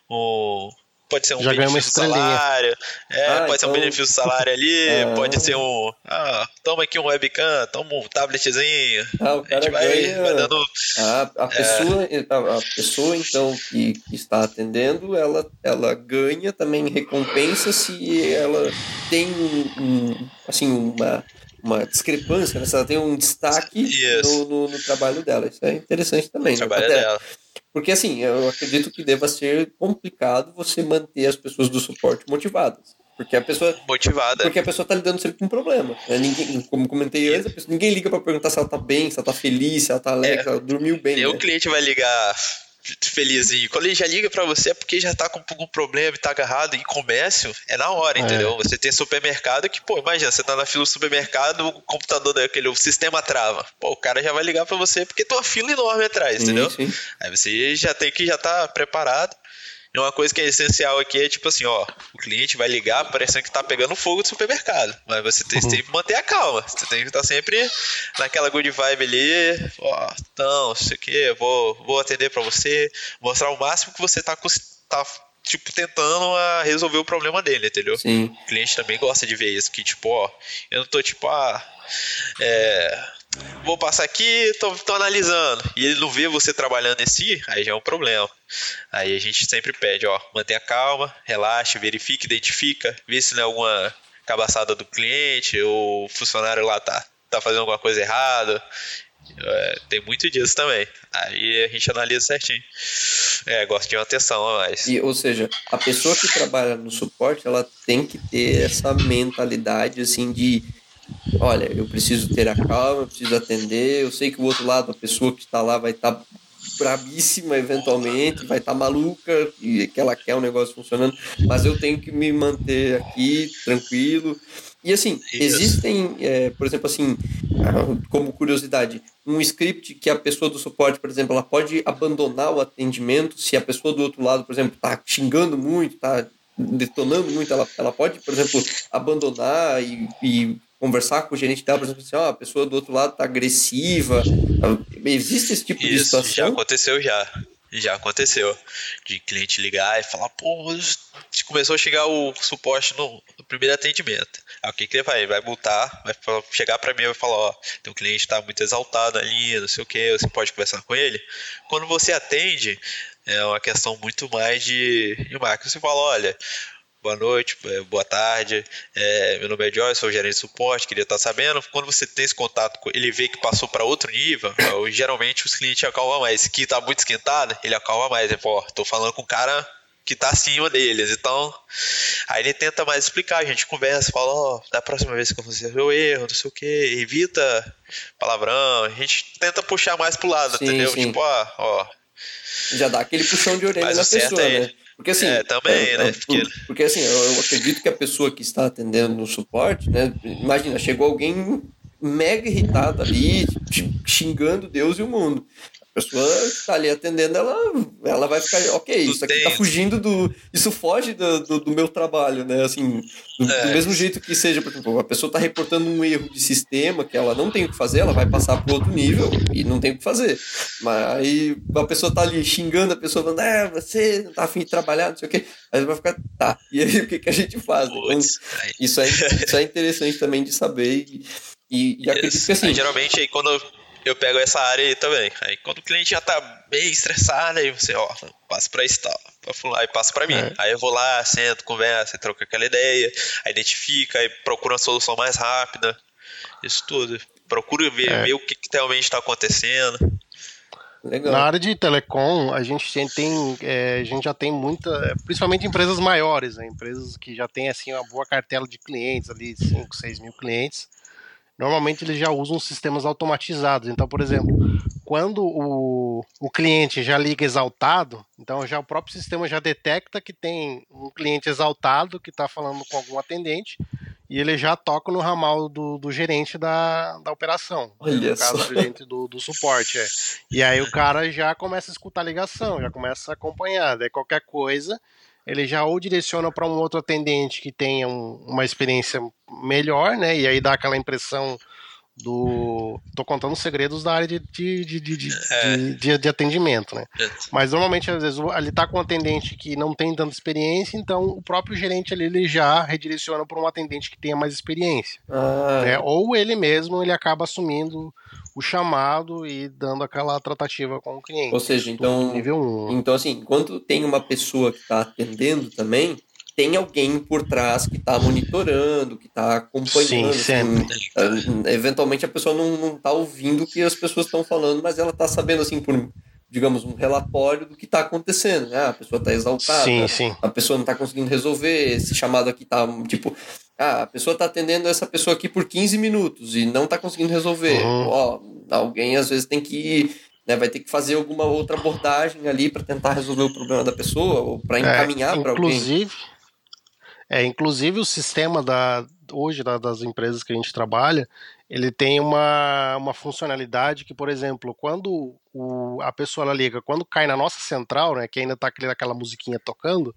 um, um pode ser um Já benefício do salário, é, ah, pode então... ser um então- benefício do salário ali, ah. pode ser um, ah, toma aqui um webcam, toma um tabletzinho, ah, o cara a gente vai, ganha... vai dando... A, a, pessoa, é... a, a, pessoa, então, que, que, está atendendo, ela, ela ganha também recompensa se ela tem um, um assim, uma uma discrepância, né? se ela tem um destaque no, no, no, trabalho dela. Isso é interessante também. O né? trabalho Até, dela. Porque assim, eu acredito que deva ser complicado você manter as pessoas do suporte motivadas. Porque a pessoa. Motivada. Porque a pessoa tá lidando sempre com um problema. Né? Ninguém, como comentei antes, pessoa, ninguém liga para perguntar se ela tá bem, se ela tá feliz, se ela tá alegre, é, se ela dormiu bem. E né? o cliente vai ligar felizinho. Quando ele já liga para você é porque já tá com algum problema e tá agarrado. em comércio, é na hora, é. entendeu? Você tem supermercado que, pô, imagina, você tá na fila do supermercado, o computador daquele, o sistema trava. Pô, o cara já vai ligar para você porque tem uma fila enorme atrás, entendeu? Sim, sim. Aí você já tem que já tá preparado. E uma coisa que é essencial aqui é tipo assim, ó, o cliente vai ligar parecendo que tá pegando fogo do supermercado. Mas você tem, uhum. tem que manter a calma. Você tem que estar sempre naquela good vibe ali, ó, então, isso aqui, vou, vou atender para você, mostrar o máximo que você tá, tá tipo, tentando a resolver o problema dele, entendeu? Sim. O cliente também gosta de ver isso, que tipo, ó, eu não tô tipo, ah, é, vou passar aqui, tô, tô analisando, e ele não vê você trabalhando em si, aí já é um problema. Aí a gente sempre pede, ó, mantenha calma, relaxe, verifique, identifica, vê se não é alguma cabaçada do cliente ou o funcionário lá tá, tá fazendo alguma coisa errada. É, tem muito disso também. Aí a gente analisa certinho. É, gosto de uma atenção a mais. E, ou seja, a pessoa que trabalha no suporte, ela tem que ter essa mentalidade assim de olha, eu preciso ter a calma, eu preciso atender, eu sei que o outro lado, a pessoa que está lá vai estar tá brabíssima eventualmente, vai estar tá maluca e que ela quer o negócio funcionando, mas eu tenho que me manter aqui tranquilo. E assim, existem, é, por exemplo, assim, como curiosidade, um script que a pessoa do suporte, por exemplo, ela pode abandonar o atendimento se a pessoa do outro lado, por exemplo, está xingando muito, está detonando muito, ela, ela pode, por exemplo, abandonar e, e conversar com o gerente dela, por exemplo, assim, ó, a pessoa do outro lado tá agressiva. Existe esse tipo Isso, de situação? Já aconteceu já. Já aconteceu. De cliente ligar e falar, pô, começou a chegar o suporte no, no primeiro atendimento. Aí o que, que ele vai? Ele vai multar, vai chegar para mim e vai falar, ó, tem um cliente tá muito exaltado ali, não sei o que, você pode conversar com ele. Quando você atende, é uma questão muito mais de, de marca. Você fala, olha, boa noite, é, boa tarde. É, meu nome é Joyce, sou gerente de suporte, queria estar sabendo. Quando você tem esse contato, ele vê que passou para outro nível, eu, geralmente os clientes acalmam mais. Que está muito esquentado, ele acalma mais. Ele fala, tô falando com um cara que está acima deles. Então, aí ele tenta mais explicar, a gente conversa, fala, ó, oh, da próxima vez que acontecer o erro, não sei o que, evita palavrão, a gente tenta puxar mais pro lado, sim, entendeu? Sim. Tipo, ó, ó. Já dá aquele puxão de orelha na pessoa, é né? Porque assim. É, também, é, né? Porque... porque assim, eu, eu, acredito que a pessoa que está atendendo no suporte, né? Imagina, chegou alguém mega irritado ali, xingando Deus e o mundo pessoa que está ali atendendo, ela, ela vai ficar, ok, isso aqui está fugindo do. Isso foge do, do, do, meu trabalho, né? Assim, do, é. do, mesmo jeito que seja, por exemplo, a pessoa está reportando um erro de sistema que ela não tem o que fazer, ela vai passar para outro nível e não tem o que fazer. Mas aí a pessoa está ali xingando a pessoa, falando, é, você não está afim de trabalhar, não sei o quê. Aí vai ficar, tá, e aí o que, que a gente faz? Então, isso, é, isso é interessante também de saber. E, e, e acredito que assim. Aí, geralmente, aí, quando eu pego essa área aí também. Aí quando o cliente já tá bem estressado, aí você, ó, passa pra install, aí passa pra mim. É. Aí eu vou lá, sento, conversa, troca aquela ideia, aí identifica, aí procura uma solução mais rápida. Isso tudo. Procura ver, é. ver o que, que realmente está acontecendo. Legal. Na área de telecom, a gente tem, é, a gente já tem muita, principalmente empresas maiores, né? empresas que já têm assim uma boa cartela de clientes ali, 5, 6 mil clientes normalmente eles já usam sistemas automatizados. Então, por exemplo, quando o, o cliente já liga exaltado, então já o próprio sistema já detecta que tem um cliente exaltado que está falando com algum atendente e ele já toca no ramal do, do gerente da, da operação. Olha no caso, só. do gerente do, do suporte. É. E aí o cara já começa a escutar a ligação, já começa a acompanhar. Daí qualquer coisa ele já ou direciona para um outro atendente que tenha um, uma experiência melhor, né? E aí dá aquela impressão do. Tô contando segredos da área de, de, de, de, é. de, de, atendimento, né? É. Mas normalmente, às vezes, ele tá com um atendente que não tem tanta experiência, então o próprio gerente ali ele já redireciona para um atendente que tenha mais experiência. Ah. Né? Ou ele mesmo ele acaba assumindo o chamado e dando aquela tratativa com o cliente. Ou seja, então. Nível 1. Então, assim, enquanto tem uma pessoa que está atendendo também, tem alguém por trás que está monitorando, que está acompanhando. Sim, assim, uh, eventualmente a pessoa não está ouvindo o que as pessoas estão falando, mas ela está sabendo, assim, por, digamos, um relatório do que está acontecendo. Né? A pessoa está exaltada, sim, sim. a pessoa não está conseguindo resolver, esse chamado aqui está, tipo, ah, a pessoa está atendendo essa pessoa aqui por 15 minutos e não está conseguindo resolver. Uhum. Ó, alguém às vezes tem que né, vai ter que fazer alguma outra abordagem ali para tentar resolver o problema da pessoa ou para é, encaminhar é, para alguém. Inclusive, é, inclusive o sistema da, hoje da, das empresas que a gente trabalha, ele tem uma, uma funcionalidade que, por exemplo, quando o, a pessoa liga, quando cai na nossa central, né, que ainda está aquela musiquinha tocando,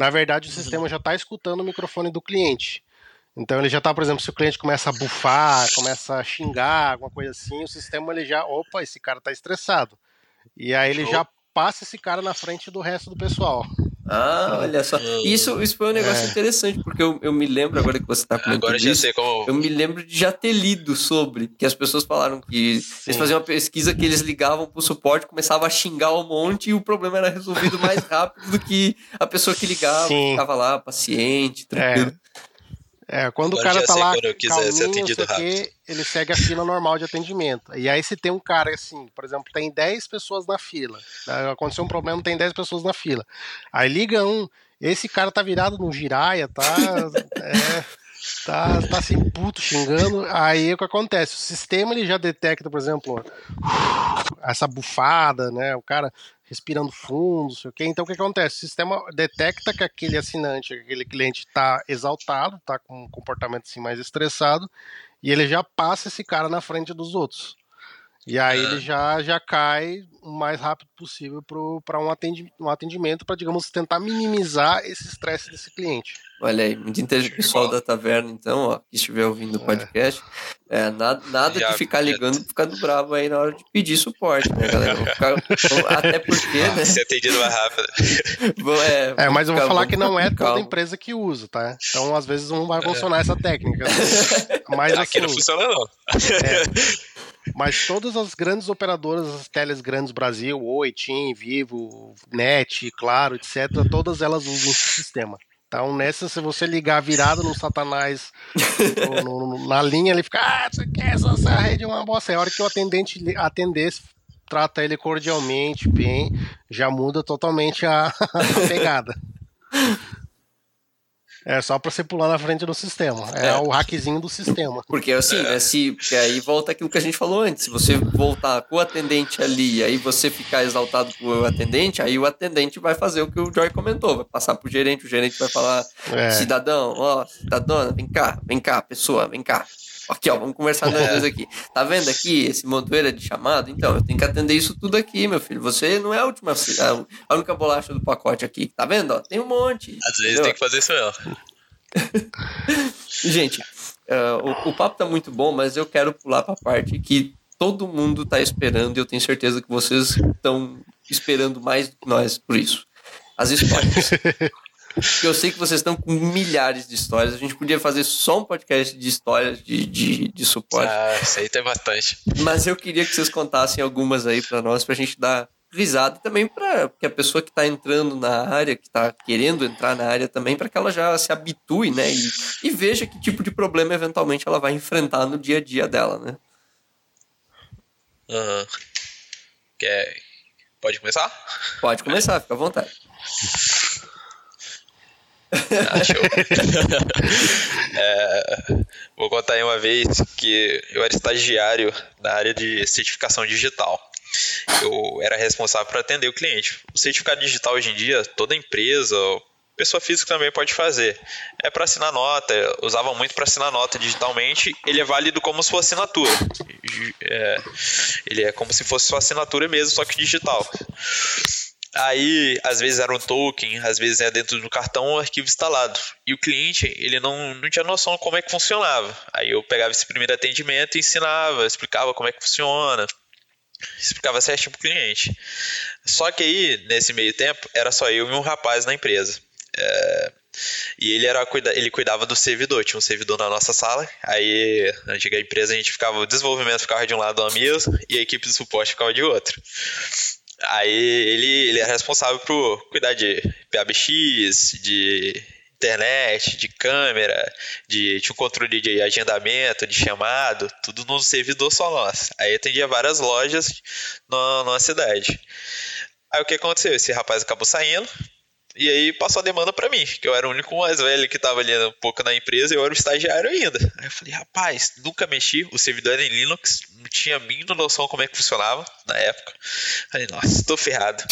na verdade o sistema já está escutando o microfone do cliente. Então ele já está, por exemplo, se o cliente começa a bufar, começa a xingar, alguma coisa assim, o sistema ele já, opa, esse cara está estressado. E aí ele Show. já passa esse cara na frente do resto do pessoal. Ah, olha só. Isso, isso foi um negócio é. interessante, porque eu, eu me lembro, agora que você está comentando Agora já sei como... Eu me lembro de já ter lido sobre, que as pessoas falaram que Sim. eles faziam uma pesquisa que eles ligavam pro suporte, começavam a xingar um monte e o problema era resolvido mais rápido do que a pessoa que ligava, Sim. ficava lá, paciente, tranquilo. É. É, quando Agora o cara tá sei lá quando eu quiser ser atendido sei o quê, ele segue a fila normal de atendimento. E aí se tem um cara assim, por exemplo, tem 10 pessoas na fila, né, aconteceu um problema, tem 10 pessoas na fila. Aí liga um, esse cara tá virado no giraia, tá... é, tá, tá assim, puto, xingando. Aí o que acontece? O sistema ele já detecta, por exemplo, essa bufada, né? O cara respirando fundo, não sei o quê. Então o que acontece? O sistema detecta que aquele assinante, aquele cliente está exaltado, está com um comportamento assim mais estressado, e ele já passa esse cara na frente dos outros. E aí ele já, já cai o mais rápido possível para um atendimento, um atendimento para, digamos, tentar minimizar esse estresse desse cliente. Olha aí, muito inteligente pessoal da taverna, então, ó, que estiver ouvindo o podcast. É, nada nada Já- de ficar ligando e ficando bravo aí na hora de pedir suporte, né, galera? Ficar- até porque, né? Ser atendido mais rápido. vou- É, É, mas eu vou falar que não é toda calmo. empresa que usa, tá? Então, às vezes, não vai funcionar essa técnica. Mas, Aqui assim, não funciona, não. mas todas as grandes operadoras, as teles grandes Brasil, Oi, TIM, Vivo, NET, Claro, etc., todas elas usam esse sistema. Então, nessa, se você ligar virado no Satanás no- no- na linha, ele fica, ah, você quer essa, essa rede é uma bosta. É a hora que o atendente atender, trata ele cordialmente, bem, já muda totalmente a, a pegada. É só pra você pular na frente do sistema. É, É. o hackzinho do sistema. Porque assim, né, se, aí volta aquilo que a gente falou antes. Se você voltar com o atendente ali, aí você ficar exaltado com o atendente, aí o atendente vai fazer o que o Joy comentou, vai passar pro gerente, o gerente vai falar, É. cidadão, ó, cidadona, vem cá, vem cá, pessoa, vem cá. Aqui, ó, vamos conversar nós dois aqui. Tá vendo aqui esse montoeira de chamado? Então, eu tenho que atender isso tudo aqui, meu filho. Você não é a última, a única bolacha do pacote aqui. Tá vendo? Ó, tem um monte. Às vezes entendeu? tem que fazer isso mesmo. Gente, eh, o, o papo tá muito bom, mas eu quero pular pra parte que todo mundo tá esperando e eu tenho certeza que vocês estão esperando mais do que nós por isso. As histórias. Porque eu sei que vocês estão com milhares de histórias. A gente podia fazer só um podcast de histórias de, de, de suporte. Ah, isso aí tem bastante. Mas eu queria que vocês contassem algumas aí pra nós, pra gente dar risada e também para que a pessoa que tá entrando na área, que tá querendo entrar na área também, para que ela já se habitue, né? E, e veja que tipo de problema eventualmente ela vai enfrentar no dia a dia dela, né? Aham. Quer... Pode começar? Pode começar, fica à vontade. Ah, show. É, vou contar aí uma vez que eu era estagiário na área de certificação digital. Eu era responsável por atender o cliente. O certificado digital hoje em dia, toda empresa, pessoa física também pode fazer. É para assinar nota, usava muito para assinar nota digitalmente. Ele é válido como fosse assinatura. É, ele é como se fosse sua assinatura mesmo, só que digital. Aí, às vezes era um token, às vezes é dentro do cartão um arquivo instalado. E o cliente, ele não, não tinha noção como é que funcionava. Aí eu pegava esse primeiro atendimento e ensinava, explicava como é que funciona, explicava certinho pro cliente. Só que aí, nesse meio tempo, era só eu e um rapaz na empresa. É, e ele era ele cuidava do servidor, tinha um servidor na nossa sala. Aí, na antiga empresa, a gente ficava, o desenvolvimento ficava de um lado da mesa e a equipe de suporte ficava de outro. Aí ele, ele é responsável por cuidar de PABX, de internet, de câmera, de, de um controle de agendamento, de chamado, tudo num servidor só nosso. Aí atendia várias lojas na, na cidade. Aí o que aconteceu? Esse rapaz acabou saindo, e aí passou a demanda para mim, que eu era o único mais velho que tava ali um pouco na empresa e eu era o estagiário ainda. Aí eu falei, rapaz, nunca mexi, o servidor era em Linux, não tinha a mínima noção como é que funcionava na época. Falei, nossa, tô ferrado.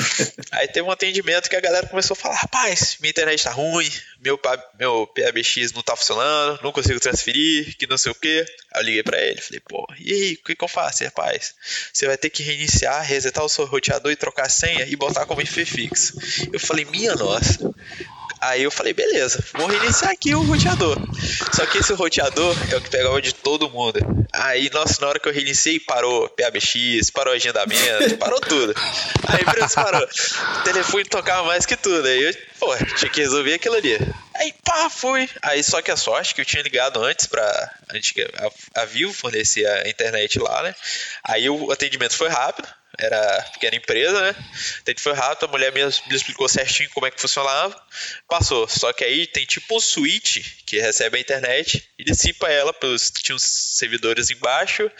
aí teve um atendimento que a galera começou a falar, rapaz, minha internet tá ruim, meu, meu PABX não tá funcionando, não consigo transferir, que não sei o que. Aí eu liguei pra ele, falei, pô, e aí, o que, que eu faço, rapaz? Você vai ter que reiniciar, resetar o seu roteador e trocar a senha e botar como IFFix. Eu falei, minha nossa. Aí eu falei, beleza, vou reiniciar aqui o roteador. Só que esse roteador é o que pegava de todo mundo. Aí, nossa, na hora que eu reiniciei, parou PABX, parou agendamento, parou tudo. Aí empresa parou. O telefone tocava mais que tudo. Aí eu, pô, tinha que resolver aquilo ali. Aí, pá, foi. Aí, só que a sorte que eu tinha ligado antes pra. A, a Vivo fornecer a internet lá, né? Aí o atendimento foi rápido era pequena empresa, né? Então foi rápido, a mulher me, me explicou certinho como é que funcionava, passou. Só que aí tem tipo um switch que recebe a internet e dissipa ela pelos tinha uns servidores embaixo,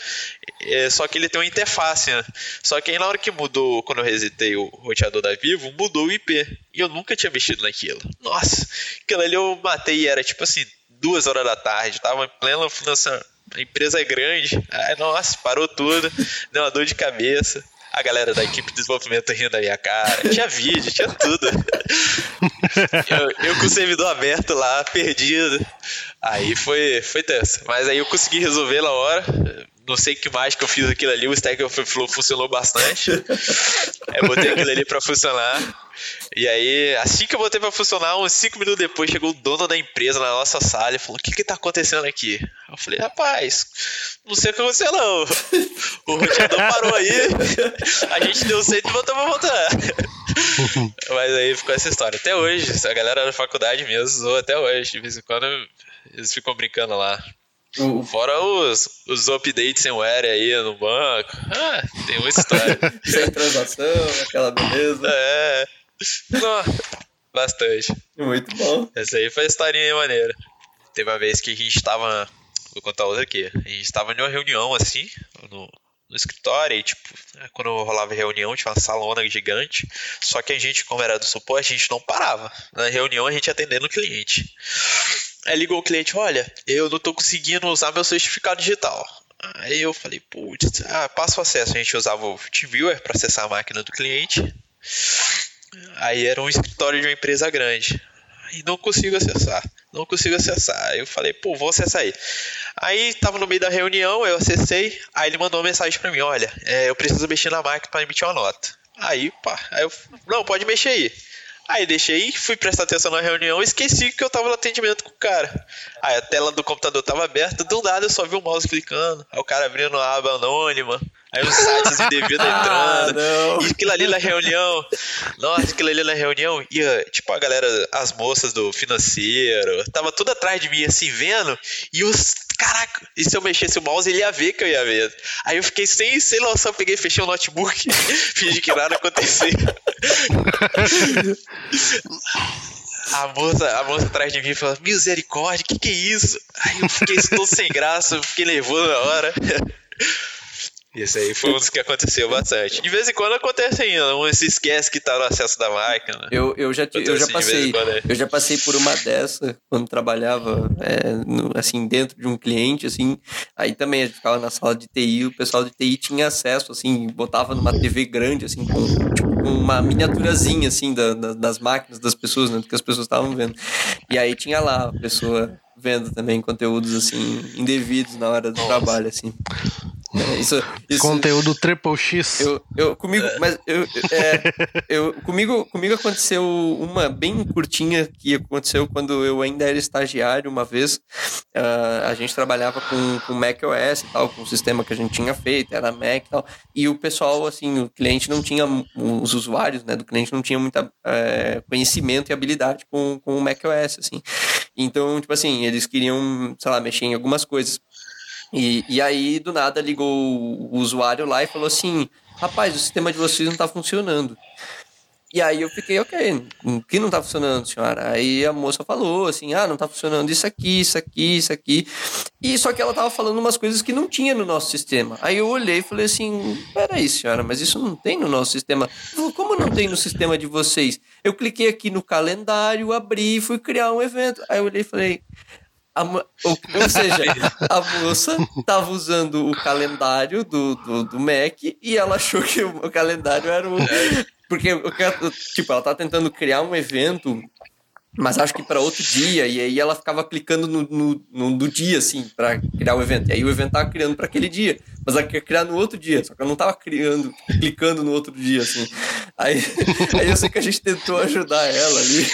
é, só que ele tem uma interface, né? Só que aí na hora que mudou, quando eu resetei o roteador da Vivo, mudou o IP. E eu nunca tinha mexido naquilo. Nossa, aquilo ali eu matei e era tipo assim, duas horas da tarde, tava em plena função. A empresa é grande. Ai, nossa, parou tudo. Deu uma dor de cabeça a galera da equipe de desenvolvimento rindo da minha cara. Tinha vídeo, tinha tudo. eu, eu com o servidor aberto lá, perdido. Aí foi, foi tenso. Mas aí eu consegui resolver na hora. Não sei que mais que eu fiz aquilo ali. O Stack Overflow funcionou bastante. Eu botei aquilo ali pra funcionar. E aí, assim que eu botei pra funcionar, uns 5 minutos depois, chegou o dono da empresa na nossa sala e falou: O que que tá acontecendo aqui? Eu falei: Rapaz, não sei o que aconteceu não. O roteador parou aí, a gente deu centro e voltou pra voltar. Mas aí ficou essa história. Até hoje, a galera da faculdade mesmo usou até hoje. De vez em quando eles ficam brincando lá. Fora os, os updates sem ware aí no banco. Ah, tem uma história. sem transação, aquela beleza. É. Não, bastante. Muito bom. Essa aí foi a historinha maneira. Teve uma vez que a gente tava. Vou contar outra aqui. A gente tava em uma reunião assim, no, no escritório, e tipo, quando rolava reunião, tinha uma salona gigante. Só que a gente, como era do suporte, a gente não parava. Na reunião a gente atendendo o cliente. Aí ligou o cliente, olha, eu não tô conseguindo usar meu certificado digital. Aí eu falei, putz, ah, passa o acesso. A gente usava o TeamViewer para acessar a máquina do cliente. Aí era um escritório de uma empresa grande. E não consigo acessar. Não consigo acessar. Aí eu falei, pô, vou acessar aí. Aí tava no meio da reunião, eu acessei. Aí ele mandou uma mensagem para mim: olha, é, eu preciso mexer na máquina para emitir uma nota. Aí, pá, aí eu, não, pode mexer aí. Aí deixei, fui prestar atenção na reunião e esqueci que eu tava no atendimento com o cara. Aí a tela do computador tava aberta, do nada eu só vi o mouse clicando. Aí o cara abrindo a aba anônima. Aí os sites indevidos ah, entrando. Ah, e aquilo ali na reunião. Nossa, aquilo ali na reunião. Ia, tipo, a galera, as moças do financeiro. Tava tudo atrás de mim, assim, vendo. E os. Caraca, e se eu mexesse o mouse, ele ia ver que eu ia ver. Aí eu fiquei sem, sem noção, peguei, fechei o notebook, fingi que nada aconteceu. A moça, a moça atrás de mim falou: Misericórdia, que que é isso? Aí eu fiquei todo sem graça, fiquei nervoso na hora. Isso aí foi um dos que aconteceu bastante. De vez em quando acontece ainda, um se esquece que tá no acesso da máquina. Eu, eu já, eu já passei. É. Eu já passei por uma dessa quando trabalhava é, no, assim, dentro de um cliente, assim. Aí também a gente ficava na sala de TI, o pessoal de TI tinha acesso, assim, botava numa TV grande, assim, com tipo, uma miniaturazinha, assim, da, da, das máquinas das pessoas, né? Do que as pessoas estavam vendo. E aí tinha lá a pessoa vendo também conteúdos assim indevidos na hora do Nossa. trabalho assim isso, isso, Conteúdo triple X. Eu, eu comigo, mas eu, é, eu comigo, comigo aconteceu uma bem curtinha que aconteceu quando eu ainda era estagiário uma vez. Uh, a gente trabalhava com, com Mac OS e tal, com o sistema que a gente tinha feito, era Mac e tal. E o pessoal, assim, o cliente não tinha, os usuários, né, do cliente não tinha muita é, conhecimento e habilidade com, com o Mac OS, assim. Então, tipo assim, eles queriam, sei lá, mexer em algumas coisas. E, e aí, do nada, ligou o usuário lá e falou assim: rapaz, o sistema de vocês não está funcionando. E aí eu fiquei, ok, o que não está funcionando, senhora? Aí a moça falou assim, ah, não está funcionando isso aqui, isso aqui, isso aqui. E só que ela estava falando umas coisas que não tinha no nosso sistema. Aí eu olhei e falei assim, peraí, senhora, mas isso não tem no nosso sistema. Como não tem no sistema de vocês? Eu cliquei aqui no calendário, abri fui criar um evento. Aí eu olhei e falei, a, ou, ou, seja, a moça estava usando o calendário do, do, do, Mac e ela achou que o calendário era o. Porque, tipo, ela tá tentando criar um evento mas acho que para outro dia, e aí ela ficava clicando no, no, no, no dia, assim, para criar o evento. E aí o evento tava criando para aquele dia, mas ela queria criar no outro dia, só que eu não tava criando, clicando no outro dia, assim. Aí, aí eu sei que a gente tentou ajudar ela ali,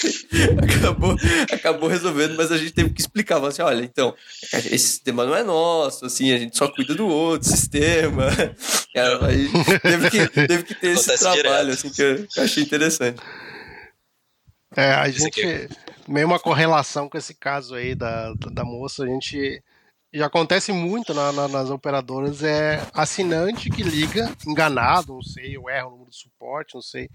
acabou, acabou resolvendo, mas a gente teve que explicar, assim, olha, então, esse sistema não é nosso, assim, a gente só cuida do outro sistema. Aí teve que, teve que ter esse trabalho, direto. assim, que eu achei interessante. É, a gente, meio uma correlação com esse caso aí da, da moça, a gente já acontece muito na, na, nas operadoras, é assinante que liga, enganado, não sei, ou erra o número de suporte, não sei.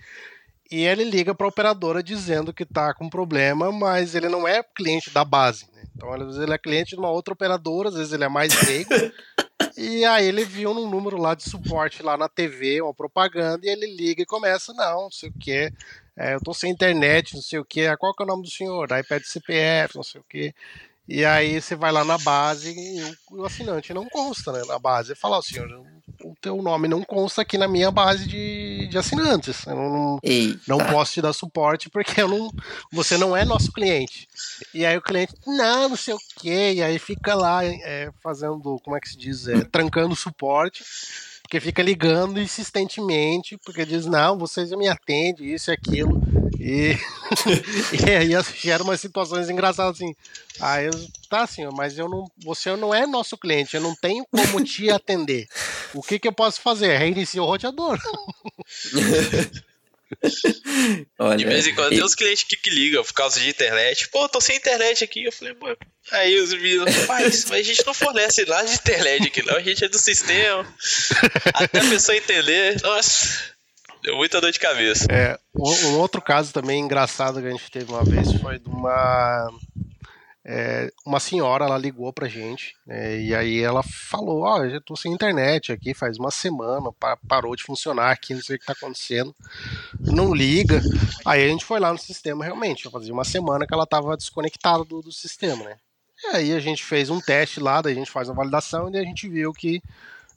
E ele liga para a operadora dizendo que está com problema, mas ele não é cliente da base. Né? Então, às vezes, ele é cliente de uma outra operadora, às vezes ele é mais leigo. e aí ele viu um número lá de suporte lá na TV, uma propaganda, e ele liga e começa, não, não sei o que. É, eu tô sem internet, não sei o que. Qual que é o nome do senhor? Aí pede CPF, não sei o que. E aí você vai lá na base e o, assinante não consta, né? Na base. Fala, oh, senhor, o teu nome não consta aqui na minha base de, de assinantes. Eu não, não posso te dar suporte porque eu não, você não é nosso cliente. E aí o cliente, não, não sei o quê. E aí fica lá é, fazendo, como é que se diz? É, trancando suporte porque fica ligando insistentemente, porque diz, não, você já me atende, isso e aquilo. E, e aí gera umas situações engraçadas assim. Aí eu, tá assim, mas eu não, você não é nosso cliente, eu não tenho como te atender. O que, que eu posso fazer? Reinicia o roteador. Olha, de vez em quando e... tem uns clientes que, que ligam por causa de internet. Pô, tô sem internet aqui. Eu falei, pô. Aí os meninos, mas, mas a gente não fornece lá de internet aqui, não. A gente é do sistema. Até a pessoa entender. Nossa. Deu muita dor de cabeça. É, um outro caso também engraçado que a gente teve uma vez foi de uma é, uma senhora, ela ligou pra gente, né, e aí ela falou, ó, oh, já tô sem internet aqui faz uma semana, parou de funcionar aqui, não sei o que tá acontecendo, não liga. Aí a gente foi lá no sistema, realmente, fazia uma semana que ela tava desconectada do, do sistema, né. E aí a gente fez um teste lá, daí a gente faz uma validação e a gente viu que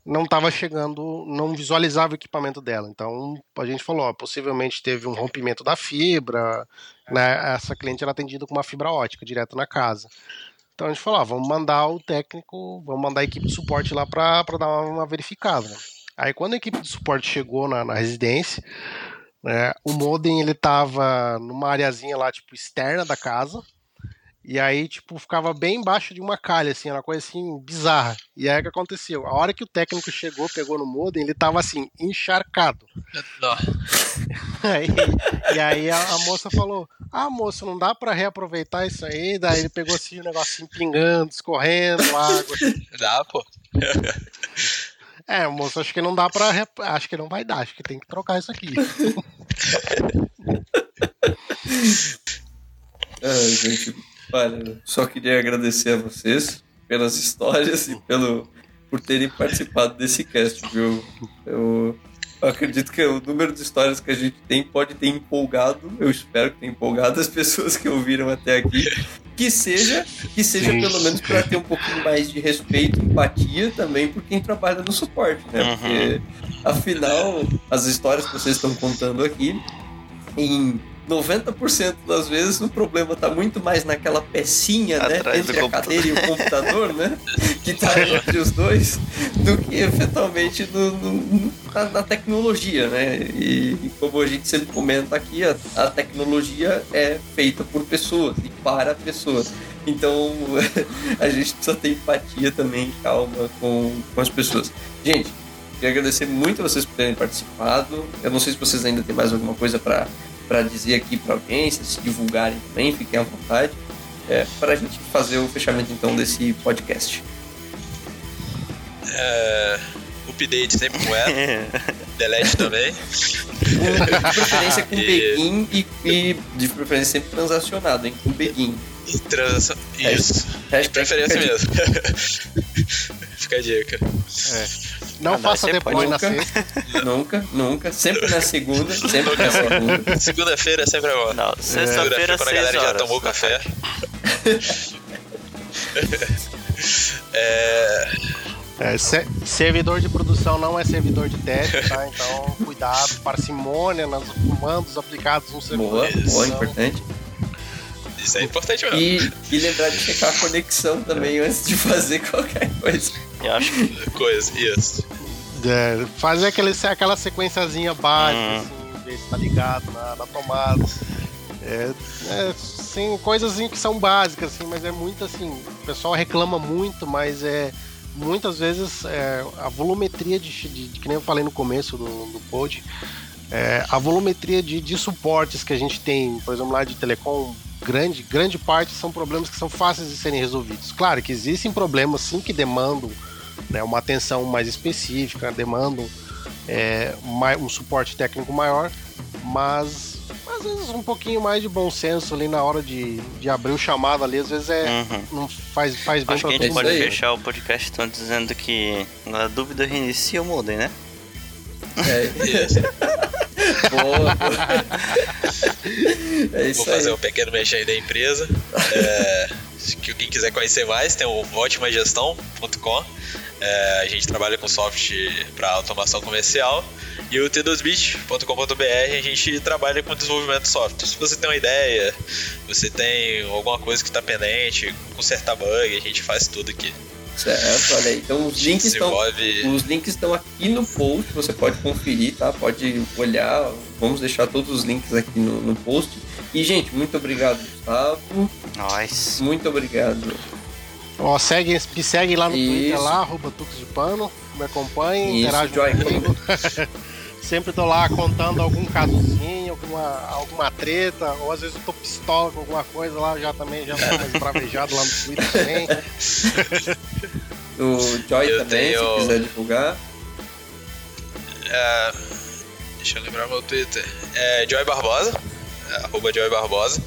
não estava chegando, não visualizava o equipamento dela. Então a gente falou, ó, possivelmente teve um rompimento da fibra, né? Essa cliente era atendida com uma fibra ótica direto na casa. Então a gente falou, ó, vamos mandar o técnico, vamos mandar a equipe de suporte lá para dar uma, uma, verificada. Aí quando a equipe de suporte chegou na, na residência, né, o modem ele tava numa areazinha lá tipo externa da casa e aí, tipo, ficava bem embaixo de uma calha, assim, uma coisa assim bizarra. E aí o que aconteceu? A hora que o técnico chegou, pegou no modem, ele tava assim, encharcado. aí, e aí a, a, moça falou: Ah, moça, não dá para reaproveitar isso aí. Daí ele pegou assim, o um negocinho pingando, escorrendo, água. Dá, pô. É, moça, acho que não dá pra. Acho que não vai dar, acho que tem que trocar isso aqui. é, gente, Olha, só queria agradecer a vocês pelas histórias e pelo, por terem participado desse cast, viu? Eu, eu acredito que o número de histórias que a gente tem pode ter empolgado, eu espero que tenha empolgado as pessoas que ouviram até aqui. Que seja, que seja Sim. pelo menos para ter um pouquinho mais de respeito, empatia também por quem trabalha no suporte, né? Uhum. Porque afinal, as histórias que vocês estão contando aqui, em 90% das vezes o problema está muito mais naquela pecinha, né, entre a cadeira e o computador, né, que está entre os dois, do que efetualmente no, no, na, na, tecnologia, né? E, e, como a gente sempre comenta aqui, a, a tecnologia é feita por pessoas e para pessoas. Então a gente precisa ter empatia também, calma com, com as pessoas. Gente, queria agradecer muito a vocês por terem participado. Eu não sei se vocês ainda têm mais alguma coisa para para dizer aqui para a audiência, se divulgarem também, fiquem à vontade, é, para a gente fazer o fechamento então desse podcast. É, update sempre com ela, delete também. de preferência com e... begin e, e, de preferência sempre transacionado, hein? Com begin. Transa... Isso. De preferência mesmo. Fica a dica. É. Não ah, faça depois na sexta. Nunca, nunca. Sempre na segunda. Sempre na segunda. Segunda-feira é sempre agora. Não, sexta-feira, quando a galera horas. já tomou café. é... É, servidor de produção não é servidor de teste, tá? Então, cuidado, parcimônia nos comandos aplicados no servidor. Boa, boa, importante. Isso é importante mesmo. E, e lembrar de checar a conexão também antes de fazer qualquer coisa. Eu acho que. Coisa, isso. É, fazer aquele, aquela sequenciazinha básica, hum. assim, ver se tá ligado na, na tomada. É, é sim, coisas assim que são básicas, assim, mas é muito assim. O pessoal reclama muito, mas é muitas vezes é, a volumetria de, de, de, que nem eu falei no começo do, do pod, é, a volumetria de, de suportes que a gente tem, por exemplo, lá de telecom grande, grande parte são problemas que são fáceis de serem resolvidos. Claro que existem problemas sim que demandam né, uma atenção mais específica, demandam é, um suporte técnico maior, mas às vezes um pouquinho mais de bom senso ali na hora de, de abrir o chamado ali, às vezes é Uhum. não faz, faz bem Acho que a gente pode mundo. fechar o podcast estão dizendo que na dúvida reinicia o modem, né? É. Boa, boa. É isso Vou fazer aí. um pequeno mexer aí da empresa. É, se que quem quiser conhecer mais, tem o ótimagestão.com. É, a gente trabalha com software para automação comercial. E o t2bit.com.br a gente trabalha com desenvolvimento de software. Se você tem uma ideia, você tem alguma coisa que está pendente, consertar bug, a gente faz tudo aqui. Certo, olha aí. Então os links estão. Os links estão aqui no post, você pode conferir, tá? Pode olhar. Vamos deixar todos os links aqui no, no post. E, gente, muito obrigado, Gustavo. Nós. Muito obrigado. Ó, segue, me segue lá no Isso. Twitter lá, arroba Tux de Pano, me acompanhe, Isso, interage comigo. Sempre tô lá contando algum casozinho, alguma, alguma treta, ou às vezes eu tô pistola com alguma coisa lá, já também, já tô mais bravejado lá no Twitter também. O Joy Eu também, tenho- se quiser divulgar. É, deixa eu lembrar meu Twitter. É Joy Barbosa. É, arroba Joy Barbosa.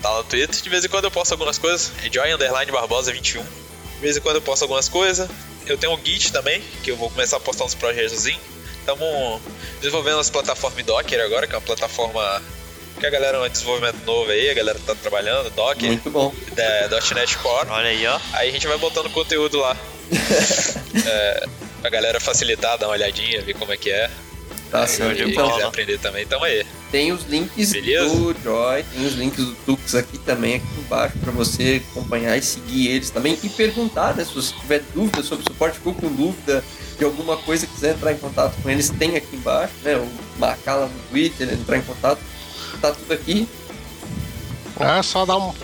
Tá no Twitter. De vez em quando eu posto algumas coisas. É Joy Underline Barbosa 21. De vez em quando eu posto algumas coisas. Eu tenho um Git também, que eu vou começar a postar uns projetos assim. Estamos desenvolvendo as plataformas Docker agora, que é uma plataforma que a galera é um desenvolvimento novo aí, a galera tá trabalhando, Docker, Muito bom. da .NET Core. Olha aí, ó. Aí a gente vai botando conteúdo lá. é, pra galera facilitar, dar uma olhadinha, ver como é que é. Tá certo. quem Então, quiser aprender também, tamo aí. tem os links Beleza? do Joy, tem os links do Tux aqui também, aqui embaixo, pra você acompanhar e seguir eles também. E perguntar, né? Se você tiver dúvida sobre suporte, ficou com dúvida de alguma coisa, quiser entrar em contato com eles, tem aqui embaixo, né? Ou marcar lá no Twitter, entrar em contato. Tá tudo aqui. É só dar um.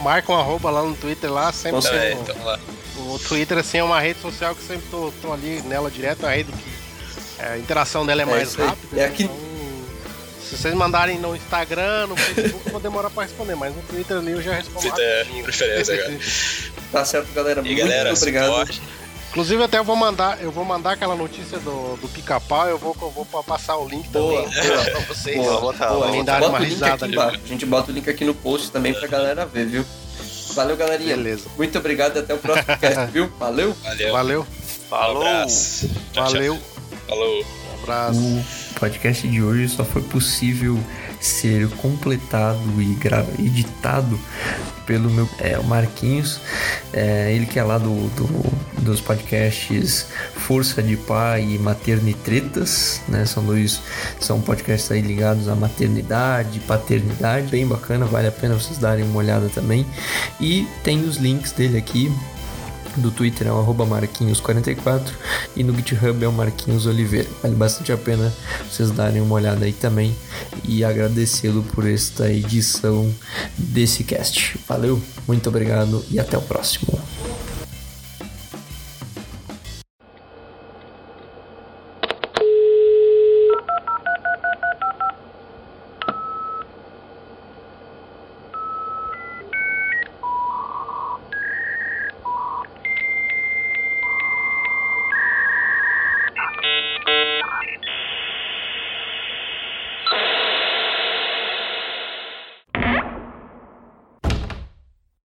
Marca um arroba lá no Twitter lá, sempre Então, é, então lá. O Twitter assim, é uma rede social que eu sempre tô, tô ali nela direto, é uma rede que a interação dela é, É mais rápida. É aqui- Então, se vocês mandarem no Instagram, no Facebook, eu vou demorar pra responder, mas no Twitter ali eu já respondo Twitter é preferência agora. Tá certo, galera. E Muito galera, obrigado. suporte. Inclusive até eu vou mandar, eu vou mandar aquela notícia do, do pica-pau, eu vou, eu vou pa- passar o link Boa, também boa. pra vocês. Boa, boa, boa. Dar Bota uma o link risada aqui ali. A gente bota o link aqui no post também pra galera ver, viu? Valeu, galerinha. Beleza. Muito obrigado e até o próximo cast, viu? Valeu. Valeu. Valeu, Falou. Um abraço. Tchau, tchau. valeu, Falou. um abraço. O podcast de hoje só foi possível ser completado e gra- editado pelo meu é, o Marquinhos, é, ele que é lá do, do- dos podcasts Força de Pai e Maternitretas, né? São dois são podcasts aí ligados à maternidade, paternidade, bem bacana, vale a pena vocês darem uma olhada também. E tem os links dele aqui do Twitter é o arroba Marquinhos44 e no GitHub é o Marquinhos Oliveira. Vale bastante a pena vocês darem uma olhada aí também e agradecê-lo por esta edição desse cast. Valeu, muito obrigado e até o próximo.